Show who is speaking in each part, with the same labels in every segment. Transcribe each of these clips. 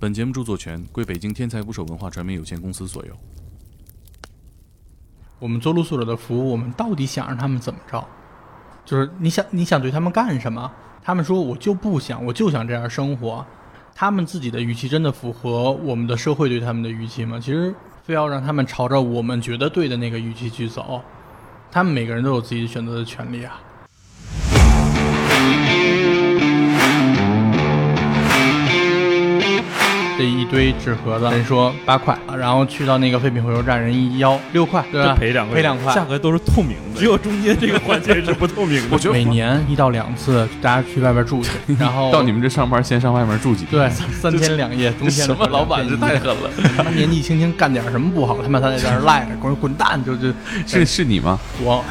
Speaker 1: 本节目著作权归北京天才捕手文化传媒有限公司所有。
Speaker 2: 我们做露宿者的服务，我们到底想让他们怎么着？就是你想你想对他们干什么？他们说我就不想，我就想这样生活。他们自己的预期真的符合我们的社会对他们的预期吗？其实非要让他们朝着我们觉得对的那个预期去走，他们每个人都有自己选择的权利啊。这一堆纸盒子，人说八块，然后去到那个废品回收站，人一要六块，对吧？
Speaker 3: 赔两块，
Speaker 2: 赔两块，
Speaker 3: 价格都是透明的，只有中间这个环节是不透明的。
Speaker 1: 我觉得
Speaker 2: 每年一到两次，大家去外边住去，然后
Speaker 1: 到你们这上班，先上外面住几天
Speaker 2: 对 三天两夜，冬天
Speaker 1: 什么老板这太狠了！
Speaker 2: 他妈年纪轻轻干点什么不好，他妈他在这儿赖着，滚滚蛋！就就，
Speaker 1: 是是你吗？
Speaker 2: 我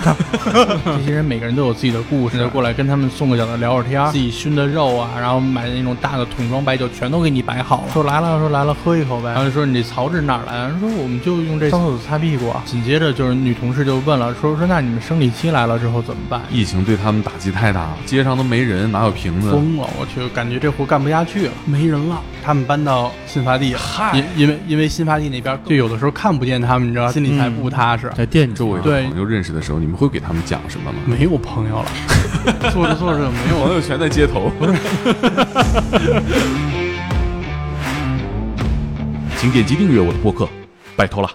Speaker 2: 这些人每个人都有自己的故事，过来跟他们送个饺子聊会儿天，自己熏的肉啊，然后买的那种大的桶装白酒，全都给你摆好了。说来了，说来了，喝一口呗。然后就说你这曹是哪儿来？人说我们就用这上厕所擦屁股。紧接着就是女同事就问了，说说那你们生理期来了之后怎么办？
Speaker 1: 疫情对他们打击太大了，街上都没人，哪有瓶子？
Speaker 2: 疯了！我去，感觉这活干不下去了，没人了。他们搬到新发地，因因为因为新发地那边就有的时候看不见他们，你知道，心里才不踏实。
Speaker 3: 在店
Speaker 1: 周围的朋友认识的时候，你们会给他们讲什么吗？
Speaker 2: 没有朋友了，坐着坐着没有
Speaker 1: 朋友，全在街头。不是。请点击订阅我的播客，拜托了。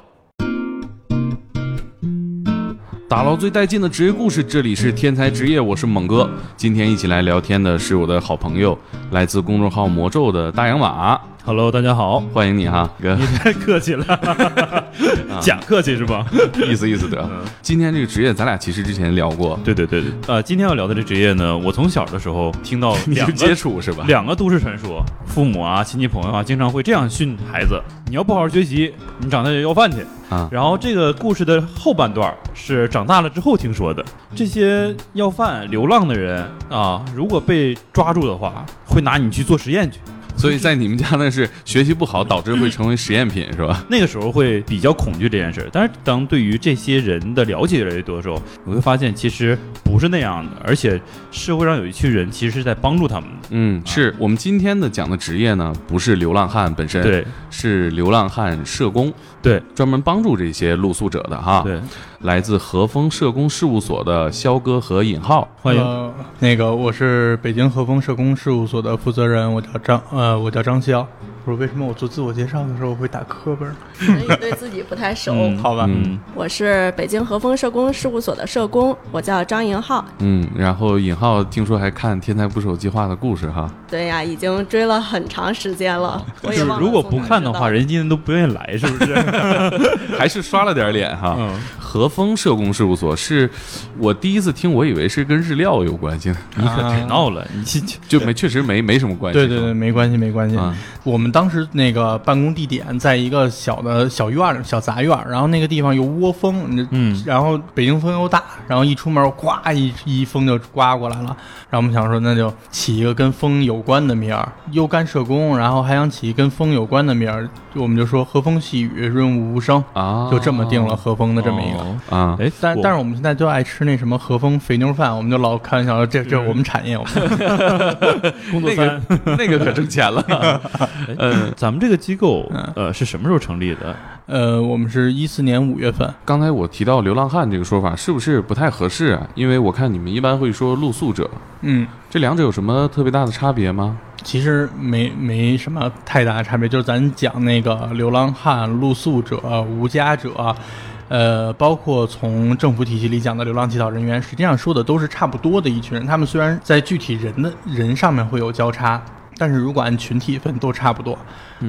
Speaker 1: 打捞最带劲的职业故事，这里是天才职业，我是猛哥。今天一起来聊天的是我的好朋友，来自公众号魔咒的大洋马。
Speaker 3: Hello，大家好，
Speaker 1: 欢迎你哈，哥。
Speaker 3: 你太客气了，假客气是吧？
Speaker 1: 意思意思得。今天这个职业，咱俩其实之前聊过。
Speaker 3: 对对对对。呃，今天要聊的这职业呢，我从小的时候听到两个
Speaker 1: 接触是吧？
Speaker 3: 两个都市传说，父母啊、亲戚朋友啊，经常会这样训孩子：你要不好好学习，你长大就要饭去啊。然后这个故事的后半段是长大了之后听说的，这些要饭流浪的人啊，如果被抓住的话，会拿你去做实验去。
Speaker 1: 所以在你们家呢是学习不好导致会成为实验品是吧？
Speaker 3: 那个时候会比较恐惧这件事，但是当对于这些人的了解越来越多的时候，你会发现其实不是那样的，而且社会上有一群人其实是在帮助他们的。
Speaker 1: 嗯，是我们今天的讲的职业呢，不是流浪汉本身，
Speaker 3: 对，
Speaker 1: 是流浪汉社工，
Speaker 3: 对，
Speaker 1: 专门帮助这些露宿者的哈。
Speaker 3: 对，
Speaker 1: 来自和风社工事务所的肖哥和尹浩，
Speaker 3: 欢迎。
Speaker 2: 那个我是北京和风社工事务所的负责人，我叫张呃。呃，我叫张潇。我说为什么我做自我介绍的时候会打磕巴？
Speaker 4: 可能对自己不太熟。
Speaker 2: 好吧，
Speaker 1: 嗯，
Speaker 4: 我是北京和风社工事务所的社工，我叫张莹浩。
Speaker 1: 嗯，然后尹浩听说还看《天才捕手计划》的故事哈。
Speaker 4: 对呀，已经追了很长时间了。我也
Speaker 3: 如果不看的话，人今天都不愿意来，是不是？
Speaker 1: 还是刷了点脸哈。和风社工事务所是我第一次听，我以为是跟日料有关系。
Speaker 3: 你可别闹了，你
Speaker 1: 就没确实没没什么关系。
Speaker 2: 对对对，没关系没关系。我们当时那个办公地点在一个小的小院儿、小杂院儿，然后那个地方又窝风，嗯，然后北京风又大，然后一出门，呱一一风就刮过来了。然后我们想说，那就起一个跟风有关的名儿，又干社工，然后还想起跟风有关的名儿，我们就说和风细雨，润物无声啊，就这么定了和风的这么一
Speaker 1: 个啊。
Speaker 2: 哎，但但是我们现在就爱吃那什么和风肥牛饭，我们就老开玩笑说，这这是我们产业，我
Speaker 3: 们 工作
Speaker 1: 餐那个可挣钱了。
Speaker 3: 呃，咱们这个机构呃是什么时候成立的？
Speaker 2: 呃，我们是一四年五月份。
Speaker 1: 刚才我提到流浪汉这个说法是不是不太合适啊？因为我看你们一般会说露宿者。
Speaker 2: 嗯，
Speaker 1: 这两者有什么特别大的差别吗？
Speaker 2: 其实没没什么太大的差别，就是咱讲那个流浪汉、露宿者、无家者，呃，包括从政府体系里讲的流浪乞讨人员，实际上说的都是差不多的一群人。他们虽然在具体人的人上面会有交叉。但是如果按群体分都差不多，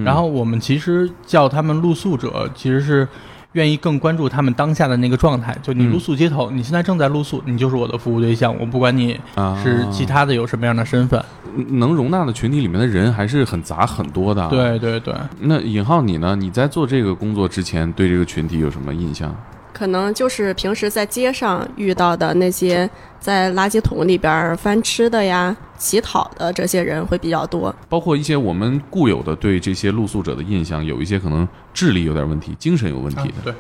Speaker 2: 然后我们其实叫他们露宿者，其实是愿意更关注他们当下的那个状态。就你露宿街头，你现在正在露宿，你就是我的服务对象。我不管你是其他的有什么样的身份，
Speaker 1: 能容纳的群体里面的人还是很杂很多的。
Speaker 2: 对对对。
Speaker 1: 那尹浩你呢？你在做这个工作之前，对这个群体有什么印象？
Speaker 4: 可能就是平时在街上遇到的那些在垃圾桶里边翻吃的呀、乞讨的这些人会比较多，
Speaker 1: 包括一些我们固有的对这些露宿者的印象，有一些可能智力有点问题、精神有问题的。
Speaker 2: 对，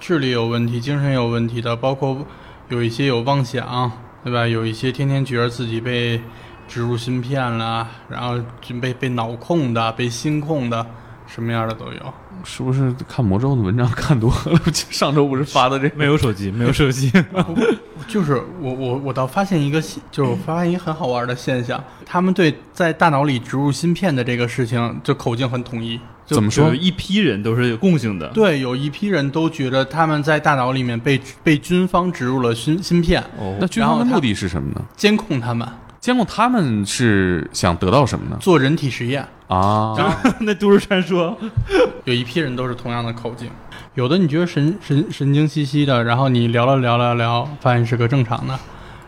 Speaker 2: 智力有问题、精神有问题的，包括有一些有妄想，对吧？有一些天天觉得自己被植入芯片了，然后被被脑控的，被心控的，什么样的都有。
Speaker 1: 是不是看魔咒的文章看多了？上周不是发的这
Speaker 3: 没有手机，没有手机。
Speaker 2: 就是我我我倒发现一个，就是发现一个很好玩的现象，他们对在大脑里植入芯片的这个事情，就口径很统一。
Speaker 1: 怎么说？
Speaker 3: 一批人都是有共性的。
Speaker 2: 对，有一批人都觉得他们在大脑里面被被军方植入了芯芯片。
Speaker 1: 哦，那军方的目的是什么呢？
Speaker 2: 监控他们。
Speaker 1: 监控他们是想得到什么呢？
Speaker 2: 做人体实验
Speaker 1: 啊！
Speaker 3: 那都市传说。
Speaker 2: 有一批人都是同样的口径，有的你觉得神神神经兮兮的，然后你聊了聊聊聊，发现是个正常的；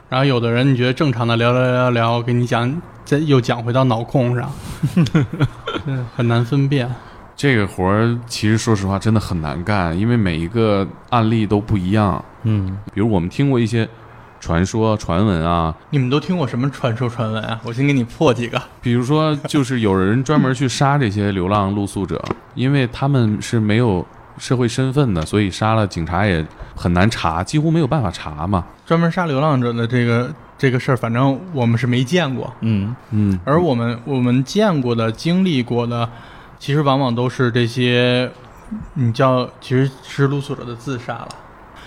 Speaker 2: 然后有的人你觉得正常的，聊聊聊聊，给你讲再又讲回到脑控上，很难分辨。
Speaker 1: 这个活儿其实说实话真的很难干，因为每一个案例都不一样。
Speaker 3: 嗯，
Speaker 1: 比如我们听过一些。传说、传闻啊，
Speaker 2: 你们都听过什么传说、传闻啊？我先给你破几个。
Speaker 1: 比如说，就是有人专门去杀这些流浪露宿者，因为他们是没有社会身份的，所以杀了警察也很难查，几乎没有办法查嘛。
Speaker 2: 专门杀流浪者的这个这个事儿，反正我们是没见过。
Speaker 3: 嗯
Speaker 1: 嗯。
Speaker 2: 而我们我们见过的、经历过的，其实往往都是这些，你叫其实是露宿者的自杀了。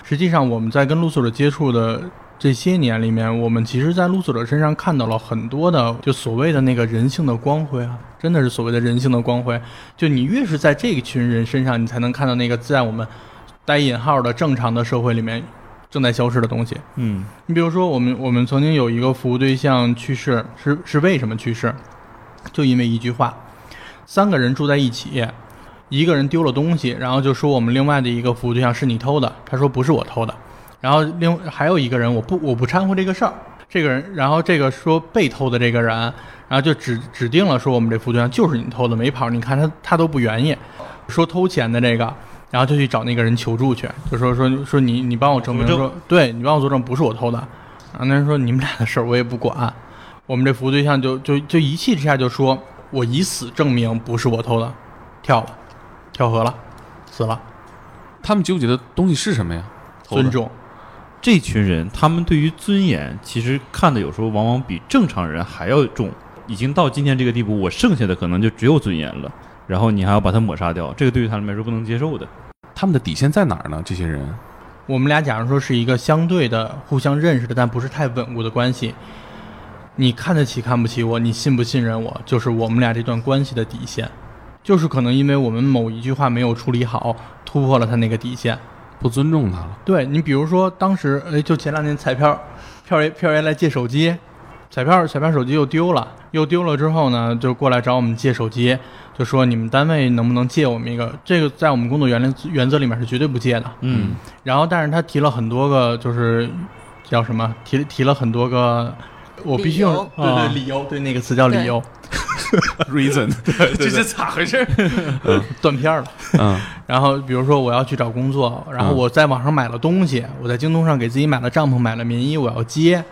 Speaker 2: 实际上，我们在跟露宿者接触的。这些年里面，我们其实，在露宿者身上看到了很多的，就所谓的那个人性的光辉啊，真的是所谓的人性的光辉。就你越是在这一群人身上，你才能看到那个在我们带引号的正常的社会里面正在消失的东西。
Speaker 3: 嗯，
Speaker 2: 你比如说，我们我们曾经有一个服务对象去世，是是为什么去世？就因为一句话，三个人住在一起，一个人丢了东西，然后就说我们另外的一个服务对象是你偷的，他说不是我偷的。然后另还有一个人，我不我不掺和这个事儿。这个人，然后这个说被偷的这个人，然后就指指定了说我们这副对象就是你偷的，没跑。你看他他都不愿意说偷钱的这个，然后就去找那个人求助去，就说说说你你帮我证明说，对你帮我作证不是我偷的。然后那人说你们俩的事儿我也不管。我们这服务对象就就就一气之下就说，我以死证明不是我偷的，跳了，跳河了，死了。
Speaker 1: 他们纠结的东西是什么呀？
Speaker 2: 尊重。
Speaker 3: 这群人，他们对于尊严其实看的有时候往往比正常人还要重。已经到今天这个地步，我剩下的可能就只有尊严了。然后你还要把它抹杀掉，这个对于他们来说不能接受的。
Speaker 1: 他们的底线在哪儿呢？这些人，
Speaker 2: 我们俩假如说是一个相对的互相认识的，但不是太稳固的关系。你看得起看不起我，你信不信任我，就是我们俩这段关系的底线。就是可能因为我们某一句话没有处理好，突破了他那个底线。
Speaker 1: 不尊重他了。
Speaker 2: 对你，比如说当时，哎，就前两年彩票，票爷票爷来借手机，彩票彩票手机又丢了，又丢了之后呢，就过来找我们借手机，就说你们单位能不能借我们一个？这个在我们工作原原则里面是绝对不借的。
Speaker 3: 嗯。
Speaker 2: 然后，但是他提了很多个，就是叫什么？提提了很多个，我必须用对对理由，对那个词叫理由。
Speaker 1: Reason，这是咋回事？
Speaker 2: 断片了。
Speaker 1: 嗯，
Speaker 2: 然后比如说我要去找工作，然后我在网上买了东西，我在京东上给自己买了帐篷，买了棉衣，我要接。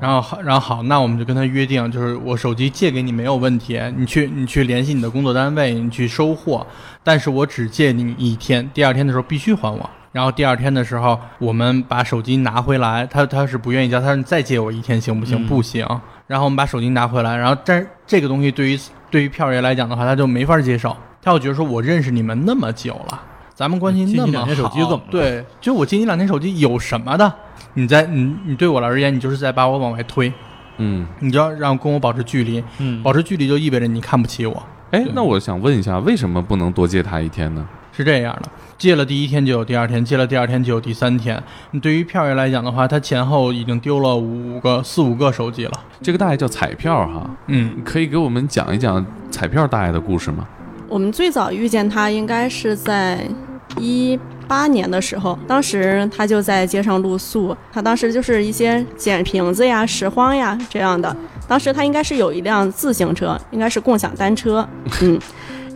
Speaker 2: 然后好，然后好，那我们就跟他约定，就是我手机借给你没有问题，你去你去联系你的工作单位，你去收货，但是我只借你一天，第二天的时候必须还我。然后第二天的时候，我们把手机拿回来，他他是不愿意交，他说你再借我一天行不行？不行。然后我们把手机拿回来，然后但是这个东西对于对于票爷来讲的话，他就没法接受，他会觉得说我认识你们那么久了，咱们关系那么
Speaker 3: 好，
Speaker 2: 对，就我借你两天手机有什么的？你在你你对我而言，你就是在把我往外推，
Speaker 1: 嗯，
Speaker 2: 你就要让跟我保持距离，
Speaker 3: 嗯，
Speaker 2: 保持距离就意味着你看不起我。
Speaker 1: 哎，那我想问一下，为什么不能多借他一天呢？
Speaker 2: 是这样的，借了第一天就有第二天，借了第二天就有第三天。你对于票爷来讲的话，他前后已经丢了五个、四五个手机了。
Speaker 1: 这个大爷叫彩票哈，
Speaker 2: 嗯，
Speaker 1: 可以给我们讲一讲彩票大爷的故事吗？
Speaker 4: 我们最早遇见他应该是在一八年的时候，当时他就在街上露宿，他当时就是一些捡瓶子呀、拾荒呀这样的。当时他应该是有一辆自行车，应该是共享单车，嗯。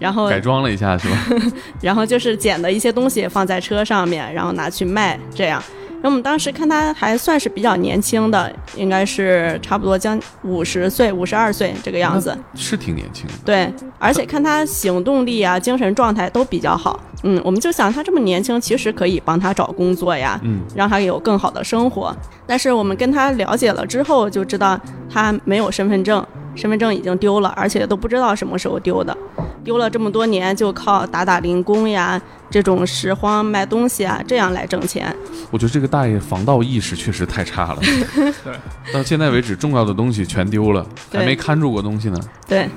Speaker 4: 然后
Speaker 1: 改装了一下是吧？
Speaker 4: 然后就是捡的一些东西放在车上面，然后拿去卖，这样。那我们当时看他还算是比较年轻的，应该是差不多将五十岁、五十二岁这个样子，
Speaker 1: 是挺年轻的。
Speaker 4: 对，而且看他行动力啊、精神状态都比较好。嗯，我们就想他这么年轻，其实可以帮他找工作呀，
Speaker 1: 嗯，
Speaker 4: 让他有更好的生活。但是我们跟他了解了之后，就知道他没有身份证，身份证已经丢了，而且都不知道什么时候丢的，丢了这么多年，就靠打打零工呀，这种拾荒卖东西啊，这样来挣钱。
Speaker 1: 我觉得这个大爷防盗意识确实太差了。
Speaker 2: 对，
Speaker 1: 到现在为止，重要的东西全丢了，还没看住过东西呢。
Speaker 4: 对，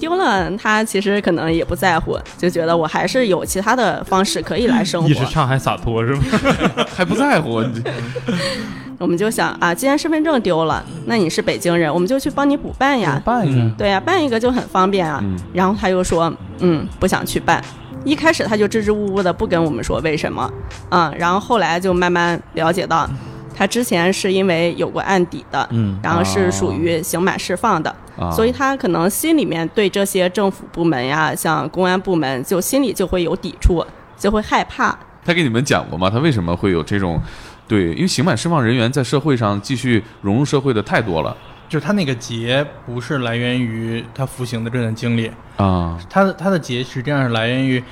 Speaker 4: 丢了他其实可能也不在乎，就觉得我还是有其他的方式可以来生活。
Speaker 3: 一时上海洒脱是吗？
Speaker 1: 还不在乎。
Speaker 4: 我们就想啊，既然身份证丢了，那你是北京人，我们就去帮你补办呀。
Speaker 1: 办一个。
Speaker 4: 对呀，办一个就很方便啊。然后他又说，嗯，不想去办。一开始他就支支吾吾的，不跟我们说为什么。嗯，然后后来就慢慢了解到，他之前是因为有过案底的，嗯，然后是属于刑满释放的，所以他可能心里面对这些政府部门呀，像公安部门，就心里就会有抵触，就会害怕。
Speaker 1: 他给你们讲过吗？他为什么会有这种？对，因为刑满释放人员在社会上继续融入社会的太多了。
Speaker 2: 就是他那个结不是来源于他服刑的这段经历
Speaker 1: 啊，
Speaker 2: 他的他的结实际上是来源于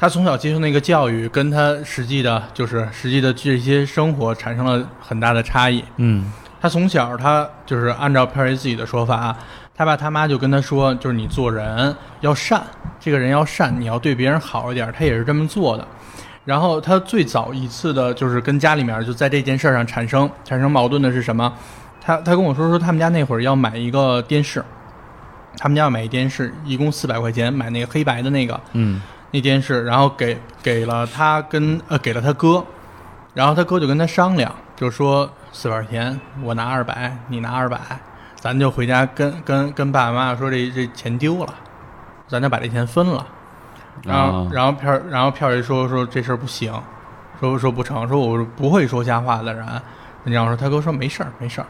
Speaker 2: 他从小接受那个教育，跟他实际的，就是实际的这些生活产生了很大的差异。
Speaker 3: 嗯，
Speaker 2: 他从小他就是按照片儿爷自己的说法，他爸他妈就跟他说，就是你做人要善，这个人要善，你要对别人好一点。他也是这么做的。然后他最早一次的就是跟家里面就在这件事上产生产生矛盾的是什么？他他跟我说说他们家那会儿要买一个电视，他们家要买一电视，一共四百块钱买那个黑白的那个，
Speaker 3: 嗯，
Speaker 2: 那电视，然后给给了他跟呃给了他哥，然后他哥就跟他商量，就说四百块钱我拿二百，你拿二百，咱就回家跟跟跟爸爸妈妈说这这钱丢了，咱就把这钱分了。然后，然后票，然后票爷说说这事儿不行，说说不成，说我不会说瞎话的人。然后说他哥说没事儿，没事儿。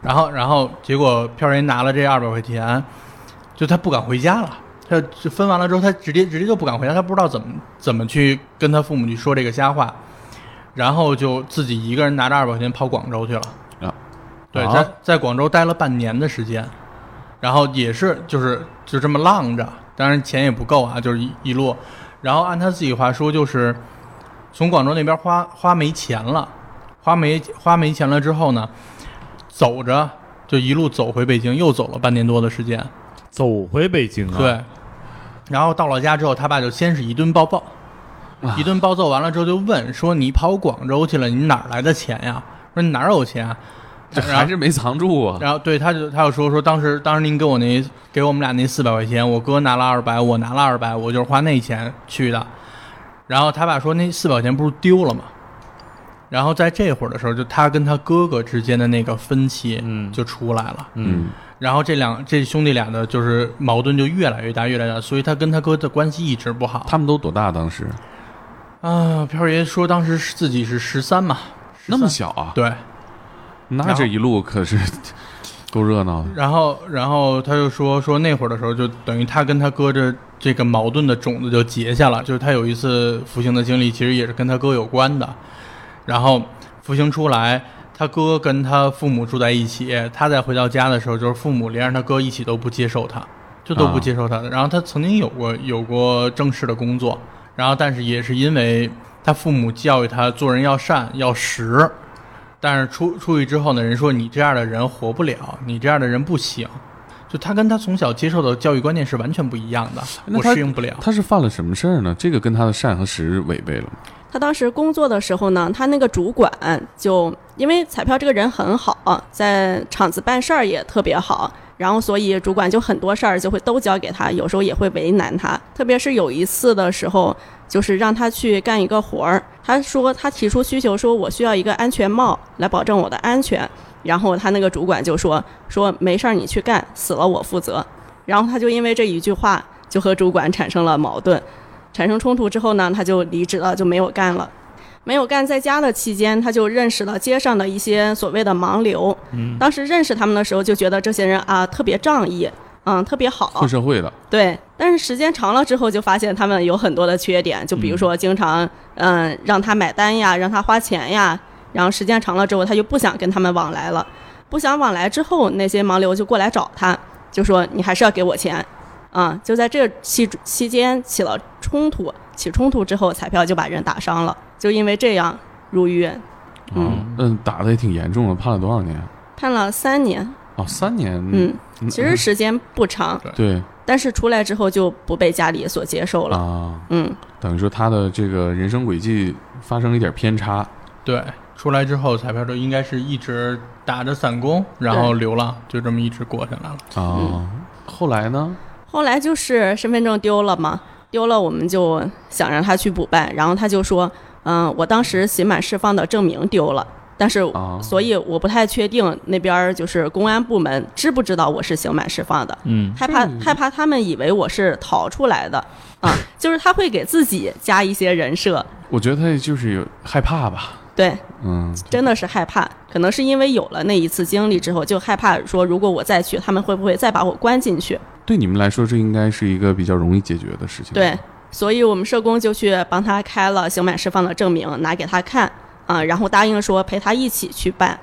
Speaker 2: 然后，然后结果票爷拿了这二百块钱，就他不敢回家了。他就分完了之后，他直接直接就不敢回家，他不知道怎么怎么去跟他父母去说这个瞎话。然后就自己一个人拿着二百块钱跑广州去了。啊，对，在在广州待了半年的时间，然后也是就是就这么浪着。当然钱也不够啊，就是一一路，然后按他自己话说，就是从广州那边花花没钱了，花没花没钱了之后呢，走着就一路走回北京，又走了半年多的时间，
Speaker 3: 走回北京啊？
Speaker 2: 对，然后到了家之后，他爸就先是一顿暴揍，一顿暴揍完了之后就问说：“你跑广州去了，你哪来的钱呀？说你哪有钱？”
Speaker 1: 这还是没藏住啊！
Speaker 2: 然后对，他就他就说说当时当时您给我那给我们俩那四百块钱，我哥拿了二百，我拿了二百，我就是花那钱去的。然后他爸说那四百块钱不是丢了吗？然后在这会儿的时候，就他跟他哥哥之间的那个分歧，嗯，就出来了，
Speaker 1: 嗯。
Speaker 2: 然后这两这兄弟俩的就是矛盾就越来越大，越来越大，所以他跟他哥的关系一直不好。
Speaker 1: 他们都多大当时？
Speaker 2: 啊，飘爷说当时自己是十三嘛，
Speaker 1: 那么小啊？
Speaker 2: 对。
Speaker 1: 那这一路可是够热闹的。
Speaker 2: 然后，然后他就说说那会儿的时候，就等于他跟他哥这这个矛盾的种子就结下了。就是他有一次服刑的经历，其实也是跟他哥有关的。然后服刑出来，他哥跟他父母住在一起。他再回到家的时候，就是父母连着他哥一起都不接受他，就都不接受他的。然后他曾经有过有过正式的工作，然后但是也是因为他父母教育他做人要善要实。但是出出去之后呢，人说你这样的人活不了，你这样的人不行，就他跟他从小接受的教育观念是完全不一样的，我适应不了。
Speaker 1: 他是犯了什么事儿呢？这个跟他的善和实违背了。
Speaker 4: 他当时工作的时候呢，他那个主管就因为彩票这个人很好，在厂子办事儿也特别好，然后所以主管就很多事儿就会都交给他，有时候也会为难他。特别是有一次的时候，就是让他去干一个活儿。他说他提出需求，说我需要一个安全帽来保证我的安全。然后他那个主管就说说没事儿，你去干，死了我负责。然后他就因为这一句话就和主管产生了矛盾，产生冲突之后呢，他就离职了，就没有干了。没有干在家的期间，他就认识了街上的一些所谓的盲流。嗯，当时认识他们的时候，就觉得这些人啊特别仗义。嗯，特别好，
Speaker 1: 混社会的。
Speaker 4: 对，但是时间长了之后，就发现他们有很多的缺点，就比如说经常嗯让他买单呀，让他花钱呀，然后时间长了之后，他就不想跟他们往来了，不想往来之后，那些盲流就过来找他，就说你还是要给我钱，啊，就在这期期间起了冲突，起冲突之后，彩票就把人打伤了，就因为这样入狱。
Speaker 1: 嗯嗯，打的也挺严重的，判了多少年？
Speaker 4: 判了三年。
Speaker 1: 哦，三年，
Speaker 4: 嗯，其实时间不长，
Speaker 1: 对，
Speaker 4: 但是出来之后就不被家里所接受了，
Speaker 1: 啊，
Speaker 4: 嗯，
Speaker 1: 等于说他的这个人生轨迹发生了一点偏差，
Speaker 2: 对，出来之后彩票就应该是一直打着散工，然后流浪，就这么一直过下来了。
Speaker 1: 啊，后来呢？
Speaker 4: 后来就是身份证丢了嘛，丢了我们就想让他去补办，然后他就说，嗯，我当时刑满释放的证明丢了。但是，所以我不太确定那边就是公安部门知不知道我是刑满释放的，
Speaker 3: 嗯，
Speaker 4: 害怕害怕他们以为我是逃出来的，啊，就是他会给自己加一些人设。
Speaker 1: 我觉得他就是有害怕吧，
Speaker 4: 对，
Speaker 1: 嗯，
Speaker 4: 真的是害怕，可能是因为有了那一次经历之后，就害怕说如果我再去，他们会不会再把我关进去？
Speaker 1: 对你们来说，这应该是一个比较容易解决的事情。
Speaker 4: 对，所以我们社工就去帮他开了刑满释放的证明，拿给他看。啊，然后答应说陪他一起去办，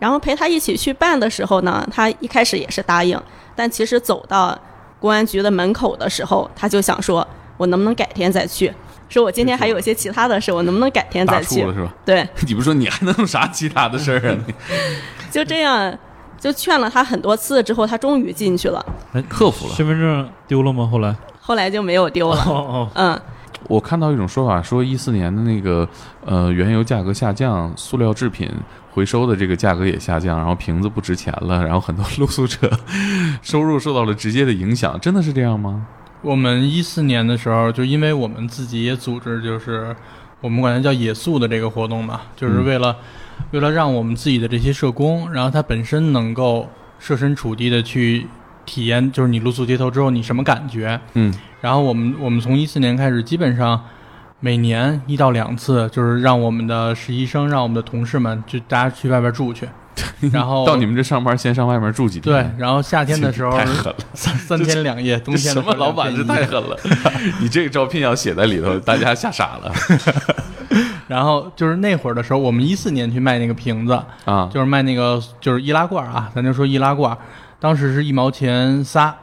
Speaker 4: 然后陪他一起去办的时候呢，他一开始也是答应，但其实走到公安局的门口的时候，他就想说，我能不能改天再去？说我今天还有一些其他的事，我能不能改天再去？
Speaker 1: 了是吧？
Speaker 4: 对，
Speaker 1: 你不说你还能有啥其他的事儿啊？
Speaker 4: 就这样，就劝了他很多次之后，他终于进去了，哎
Speaker 1: 克服了。
Speaker 3: 身份证丢了吗？后来？
Speaker 4: 后来就没有丢了。
Speaker 3: 哦哦，
Speaker 4: 嗯。
Speaker 1: 我看到一种说法，说一四年的那个呃原油价格下降，塑料制品回收的这个价格也下降，然后瓶子不值钱了，然后很多 露宿者收入受到了直接的影响，真的是这样吗？
Speaker 2: 我们一四年的时候，就因为我们自己也组织，就是我们管它叫野宿的这个活动嘛，就是为了为了让我们自己的这些社工，然后他本身能够设身处地的去。体验就是你露宿街头之后你什么感觉？
Speaker 1: 嗯，
Speaker 2: 然后我们我们从一四年开始，基本上每年一到两次，就是让我们的实习生、让我们的同事们就大家去外边住去，然后
Speaker 1: 到你们这上班先上外面住几天。
Speaker 2: 对，然后夏天的 时候
Speaker 1: 太狠了，
Speaker 2: 三三天两夜，冬天
Speaker 1: 什么老板这太狠了？你这个招聘要写在里头，大家吓傻了。
Speaker 2: 然后就是那会儿的时候，我们一四年去卖那个瓶子
Speaker 1: 啊，
Speaker 2: 就是卖那个就是易拉罐啊，咱就说易拉罐。当时是一毛钱仨，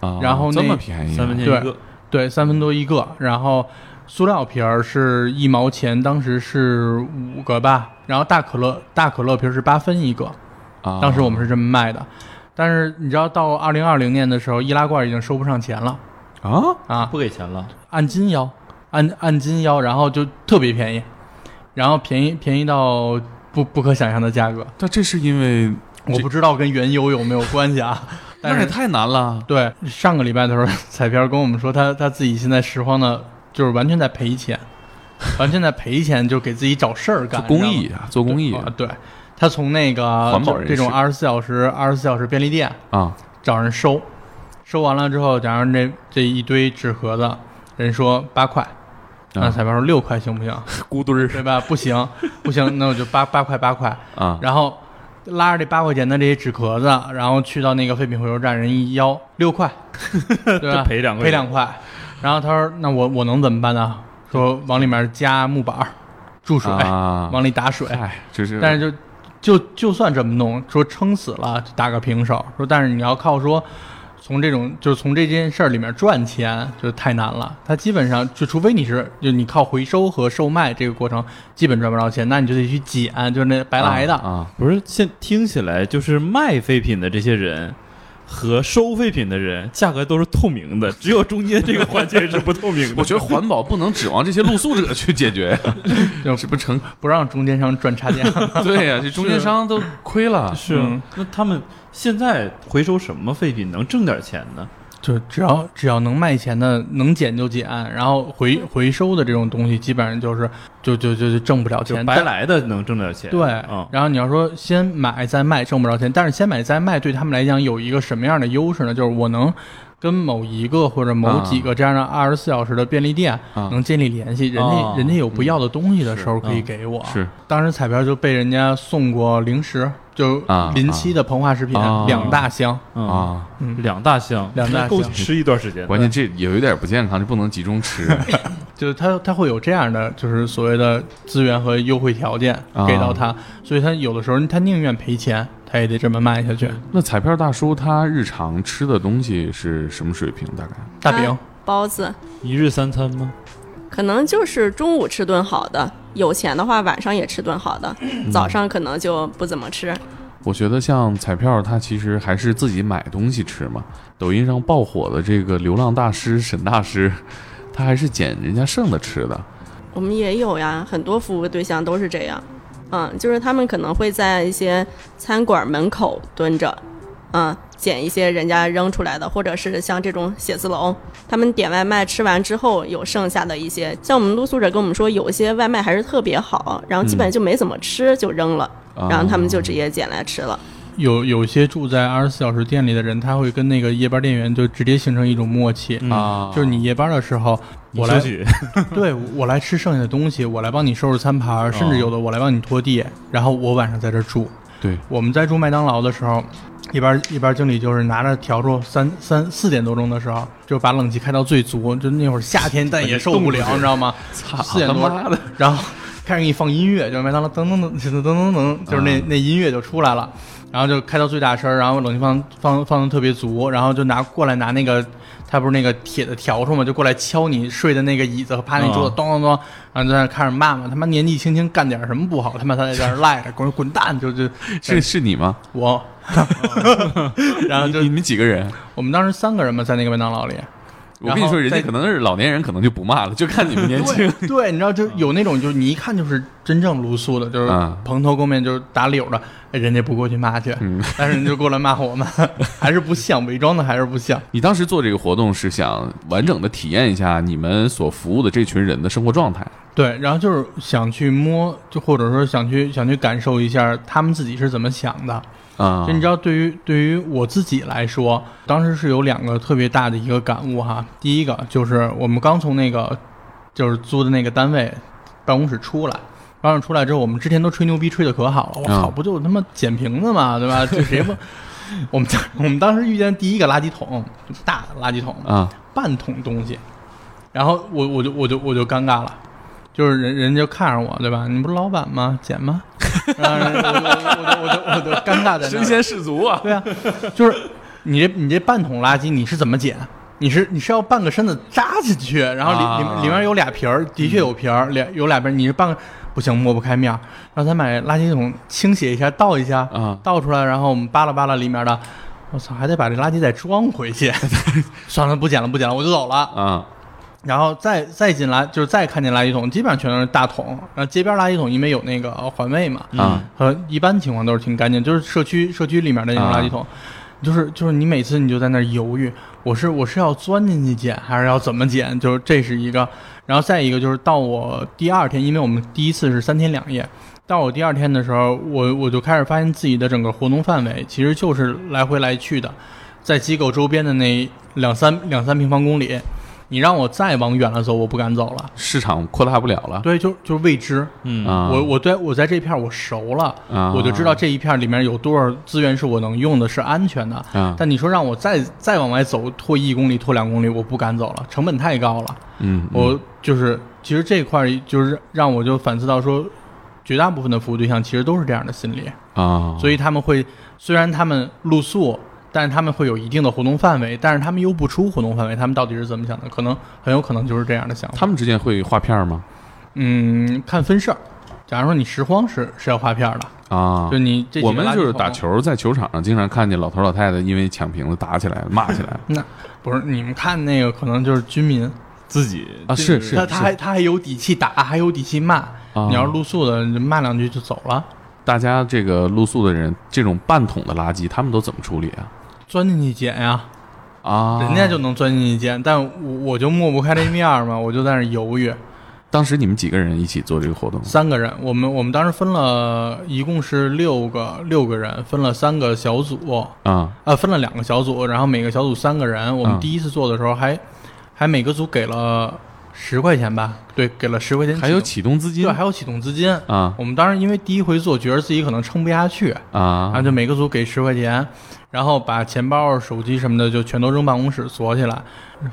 Speaker 1: 啊，
Speaker 2: 然后
Speaker 1: 这么便宜，
Speaker 3: 三分钱一个，
Speaker 2: 对，三分多一个。然后塑料瓶儿是一毛钱，当时是五个吧。然后大可乐大可乐瓶是八分一个，
Speaker 1: 啊，
Speaker 2: 当时我们是这么卖的。但是你知道，到二零二零年的时候，易拉罐已经收不上钱了，
Speaker 1: 啊
Speaker 2: 啊，
Speaker 3: 不给钱了，
Speaker 2: 按斤要，按按斤要，然后就特别便宜，然后便宜便宜到不不可想象的价格。
Speaker 1: 但这是因为。
Speaker 2: 我不知道跟原油有没有关系啊？
Speaker 1: 那也太难了。
Speaker 2: 对，上个礼拜的时候，彩票跟我们说，他他自己现在拾荒的，就是完全在赔钱，完全在赔钱，就给自己找事儿干。
Speaker 1: 公益啊，做公益啊。
Speaker 2: 对，他从那个
Speaker 1: 环保
Speaker 2: 这种二十四小时二十四小时便利店
Speaker 1: 啊
Speaker 2: 找人收，收完了之后，假如这这一堆纸盒子，人说八块，那彩票说六块行不行？
Speaker 1: 咕墩儿，
Speaker 2: 对吧？不行，不行，那我就八八块八块
Speaker 1: 啊，
Speaker 2: 然后。拉着这八块钱的这些纸壳子，然后去到那个废品回收站，人一要六块，对吧？
Speaker 3: 赔两
Speaker 2: 赔两块。然后他说：“那我我能怎么办呢？”说往里面加木板，注水，往里打水。
Speaker 1: 就是，
Speaker 2: 但是就就就算这么弄，说撑死了打个平手。说但是你要靠说。从这种就是从这件事儿里面赚钱就太难了，它基本上就除非你是就你靠回收和售卖这个过程基本赚不着钱，那你就得去捡，就是那白来的
Speaker 1: 啊。
Speaker 3: 不是，现听起来就是卖废品的这些人和收废品的人价格都是透明的，只有中间这个环节是不透明的。
Speaker 1: 我觉得环保不能指望这些露宿者去解决呀，这不成
Speaker 2: 不让中间商赚差价。
Speaker 1: 对呀，这中间商都亏了。
Speaker 3: 是，那他们。现在回收什么废品能挣点钱呢？
Speaker 2: 就只要只要能卖钱的，能捡就捡，然后回回收的这种东西，基本上就是就就就就挣不了钱，
Speaker 3: 白来的能挣点钱。
Speaker 2: 对，然后你要说先买再卖挣不着钱，但是先买再卖对他们来讲有一个什么样的优势呢？就是我能。跟某一个或者某几个这样的二十四小时的便利店能建立联系，人家人家有不要的东西的时候可以给我。
Speaker 1: 是，
Speaker 2: 当时彩票就被人家送过零食，就临期的膨化食品两大箱
Speaker 1: 啊，
Speaker 3: 两大箱，
Speaker 2: 两大箱
Speaker 3: 吃一段时间。
Speaker 1: 关键这有一点不健康，就不能集中吃。
Speaker 2: 就是他他会有这样的，就是所谓的资源和优惠条件给到他，所以他有的时候他宁愿赔钱。他也得这么卖下去。
Speaker 1: 那彩票大叔他日常吃的东西是什么水平？大概
Speaker 2: 大饼、
Speaker 4: 包子，
Speaker 3: 一日三餐吗？
Speaker 4: 可能就是中午吃顿好的，有钱的话晚上也吃顿好的，早上可能就不怎么吃。
Speaker 1: 我觉得像彩票，它其实还是自己买东西吃嘛。抖音上爆火的这个流浪大师沈大师，他还是捡人家剩的吃的。
Speaker 4: 我们也有呀，很多服务对象都是这样，嗯，就是他们可能会在一些餐馆门口蹲着，嗯，捡一些人家扔出来的，或者是像这种写字楼，他们点外卖吃完之后有剩下的一些，像我们露宿者跟我们说，有一些外卖还是特别好，然后基本就没怎么吃就扔了，然后他们就直接捡来吃了。
Speaker 2: 有有些住在二十四小时店里的人，他会跟那个夜班店员就直接形成一种默契
Speaker 1: 啊，
Speaker 2: 就是你夜班的时候，我来，对我来吃剩下的东西，我来帮你收拾餐盘，甚至有的我来帮你拖地，然后我晚上在这住。
Speaker 1: 对，
Speaker 2: 我们在住麦当劳的时候，一边一边经理就是拿着笤帚，三三四点多钟的时候，就把冷气开到最足，就那会儿夏天但也受不了，你知道吗？四点多，然后开始给你放音乐，就是麦当劳噔噔噔噔噔噔噔，就是那那音乐就出来了。然后就开到最大声，然后冷气放放放的特别足，然后就拿过来拿那个，他不是那个铁的笤帚嘛，就过来敲你睡的那个椅子和趴那桌子，咚咚咚，然后在那开始骂嘛，他妈年纪轻轻干点什么不好，他妈他在这儿赖着，滚滚蛋，就就，
Speaker 1: 是是你吗？
Speaker 2: 我，然后就
Speaker 1: 你们几个人？
Speaker 2: 我们当时三个人嘛，在那个麦当劳里。
Speaker 1: 我跟你说，人家可能是老年人，可能就不骂了，就看你们年轻。
Speaker 2: 对，你知道，就有那种，就是你一看就是真正露宿的，就是蓬头垢面，就是打绺的，人家不过去骂去，但是人就过来骂我们，还是不像，伪装的还是不像。
Speaker 1: 你当时做这个活动是想完整的体验一下你们所服务的这群人的生活状态。
Speaker 2: 对，然后就是想去摸，就或者说想去想去感受一下他们自己是怎么想的。
Speaker 1: 啊，
Speaker 2: 就你知道，对于对于我自己来说，当时是有两个特别大的一个感悟哈。第一个就是我们刚从那个就是租的那个单位办公室出来，办公室出来之后，我们之前都吹牛逼吹的可好了，我操，不就他妈捡瓶子嘛，对吧？这谁不？我们我们当时遇见第一个垃圾桶，大垃圾桶
Speaker 1: 啊，
Speaker 2: 半桶东西，然后我我就我就我就尴尬了。就是人人就看着我，对吧？你不是老板吗？捡吗？然后我就我就我就我就尴尬在那。
Speaker 1: 身先士卒啊！
Speaker 2: 对啊，就是你这你这半桶垃圾你是怎么捡？你是你是要半个身子扎进去，然后里里里面有俩皮儿，的确有皮儿，两有俩皮儿，你是半个不行，抹不开面，让咱把垃圾桶倾斜一下，倒一下，倒出来，然后我们扒拉扒拉里面的，我操，还得把这垃圾再装回去。算了，不捡了，不捡了，我就走了。
Speaker 1: 啊。
Speaker 2: 然后再再进来，就是再看见垃圾桶，基本上全都是大桶。然后街边垃圾桶因为有那个环卫嘛，
Speaker 1: 啊，
Speaker 2: 和一般情况都是挺干净。就是社区社区里面的那种垃圾桶，就是就是你每次你就在那犹豫，我是我是要钻进去捡，还是要怎么捡？就是这是一个。然后再一个就是到我第二天，因为我们第一次是三天两夜，到我第二天的时候，我我就开始发现自己的整个活动范围其实就是来回来去的，在机构周边的那两三两三平方公里。你让我再往远了走，我不敢走了。
Speaker 1: 市场扩大不了了。
Speaker 2: 对，就就是未知。
Speaker 1: 嗯，
Speaker 2: 我我对我在这片我熟了，我就知道这一片里面有多少资源是我能用的，是安全的。但你说让我再再往外走，拖一公里，拖两公里，我不敢走了，成本太高了。
Speaker 1: 嗯，
Speaker 2: 我就是其实这块就是让我就反思到说，绝大部分的服务对象其实都是这样的心理
Speaker 1: 啊，
Speaker 2: 所以他们会虽然他们露宿。但是他们会有一定的活动范围，但是他们又不出活动范围，他们到底是怎么想的？可能很有可能就是这样的想法。
Speaker 1: 他们之间会划片吗？
Speaker 2: 嗯，看分事儿。假如说你拾荒是是要划片的
Speaker 1: 啊，
Speaker 2: 就你
Speaker 1: 我们就是打球，在球场上经常看见老头老太太因为抢瓶子打起来骂起来了。
Speaker 2: 那不是你们看那个可能就是居民
Speaker 3: 自己
Speaker 1: 啊，是是，
Speaker 2: 他他还他还有底气打，还有底气骂。你要是露宿的，骂两句就走了。
Speaker 1: 大家这个露宿的人，这种半桶的垃圾，他们都怎么处理啊？
Speaker 2: 钻进去捡呀，
Speaker 1: 啊，
Speaker 2: 人家就能钻进去捡，但我我就抹不开这面嘛，我就在那犹豫。
Speaker 1: 当时你们几个人一起做这个活动？
Speaker 2: 三个人，我们我们当时分了一共是六个六个人，分了三个小组
Speaker 1: 啊，
Speaker 2: 呃，分了两个小组，然后每个小组三个人。我们第一次做的时候，还还每个组给了。十块钱吧，对，给了十块钱，
Speaker 1: 还有启动资金，
Speaker 2: 对，还有启动资金
Speaker 1: 啊。
Speaker 2: 我们当时因为第一回做，觉得自己可能撑不下去
Speaker 1: 啊，
Speaker 2: 然后就每个组给十块钱，然后把钱包、手机什么的就全都扔办公室锁起来。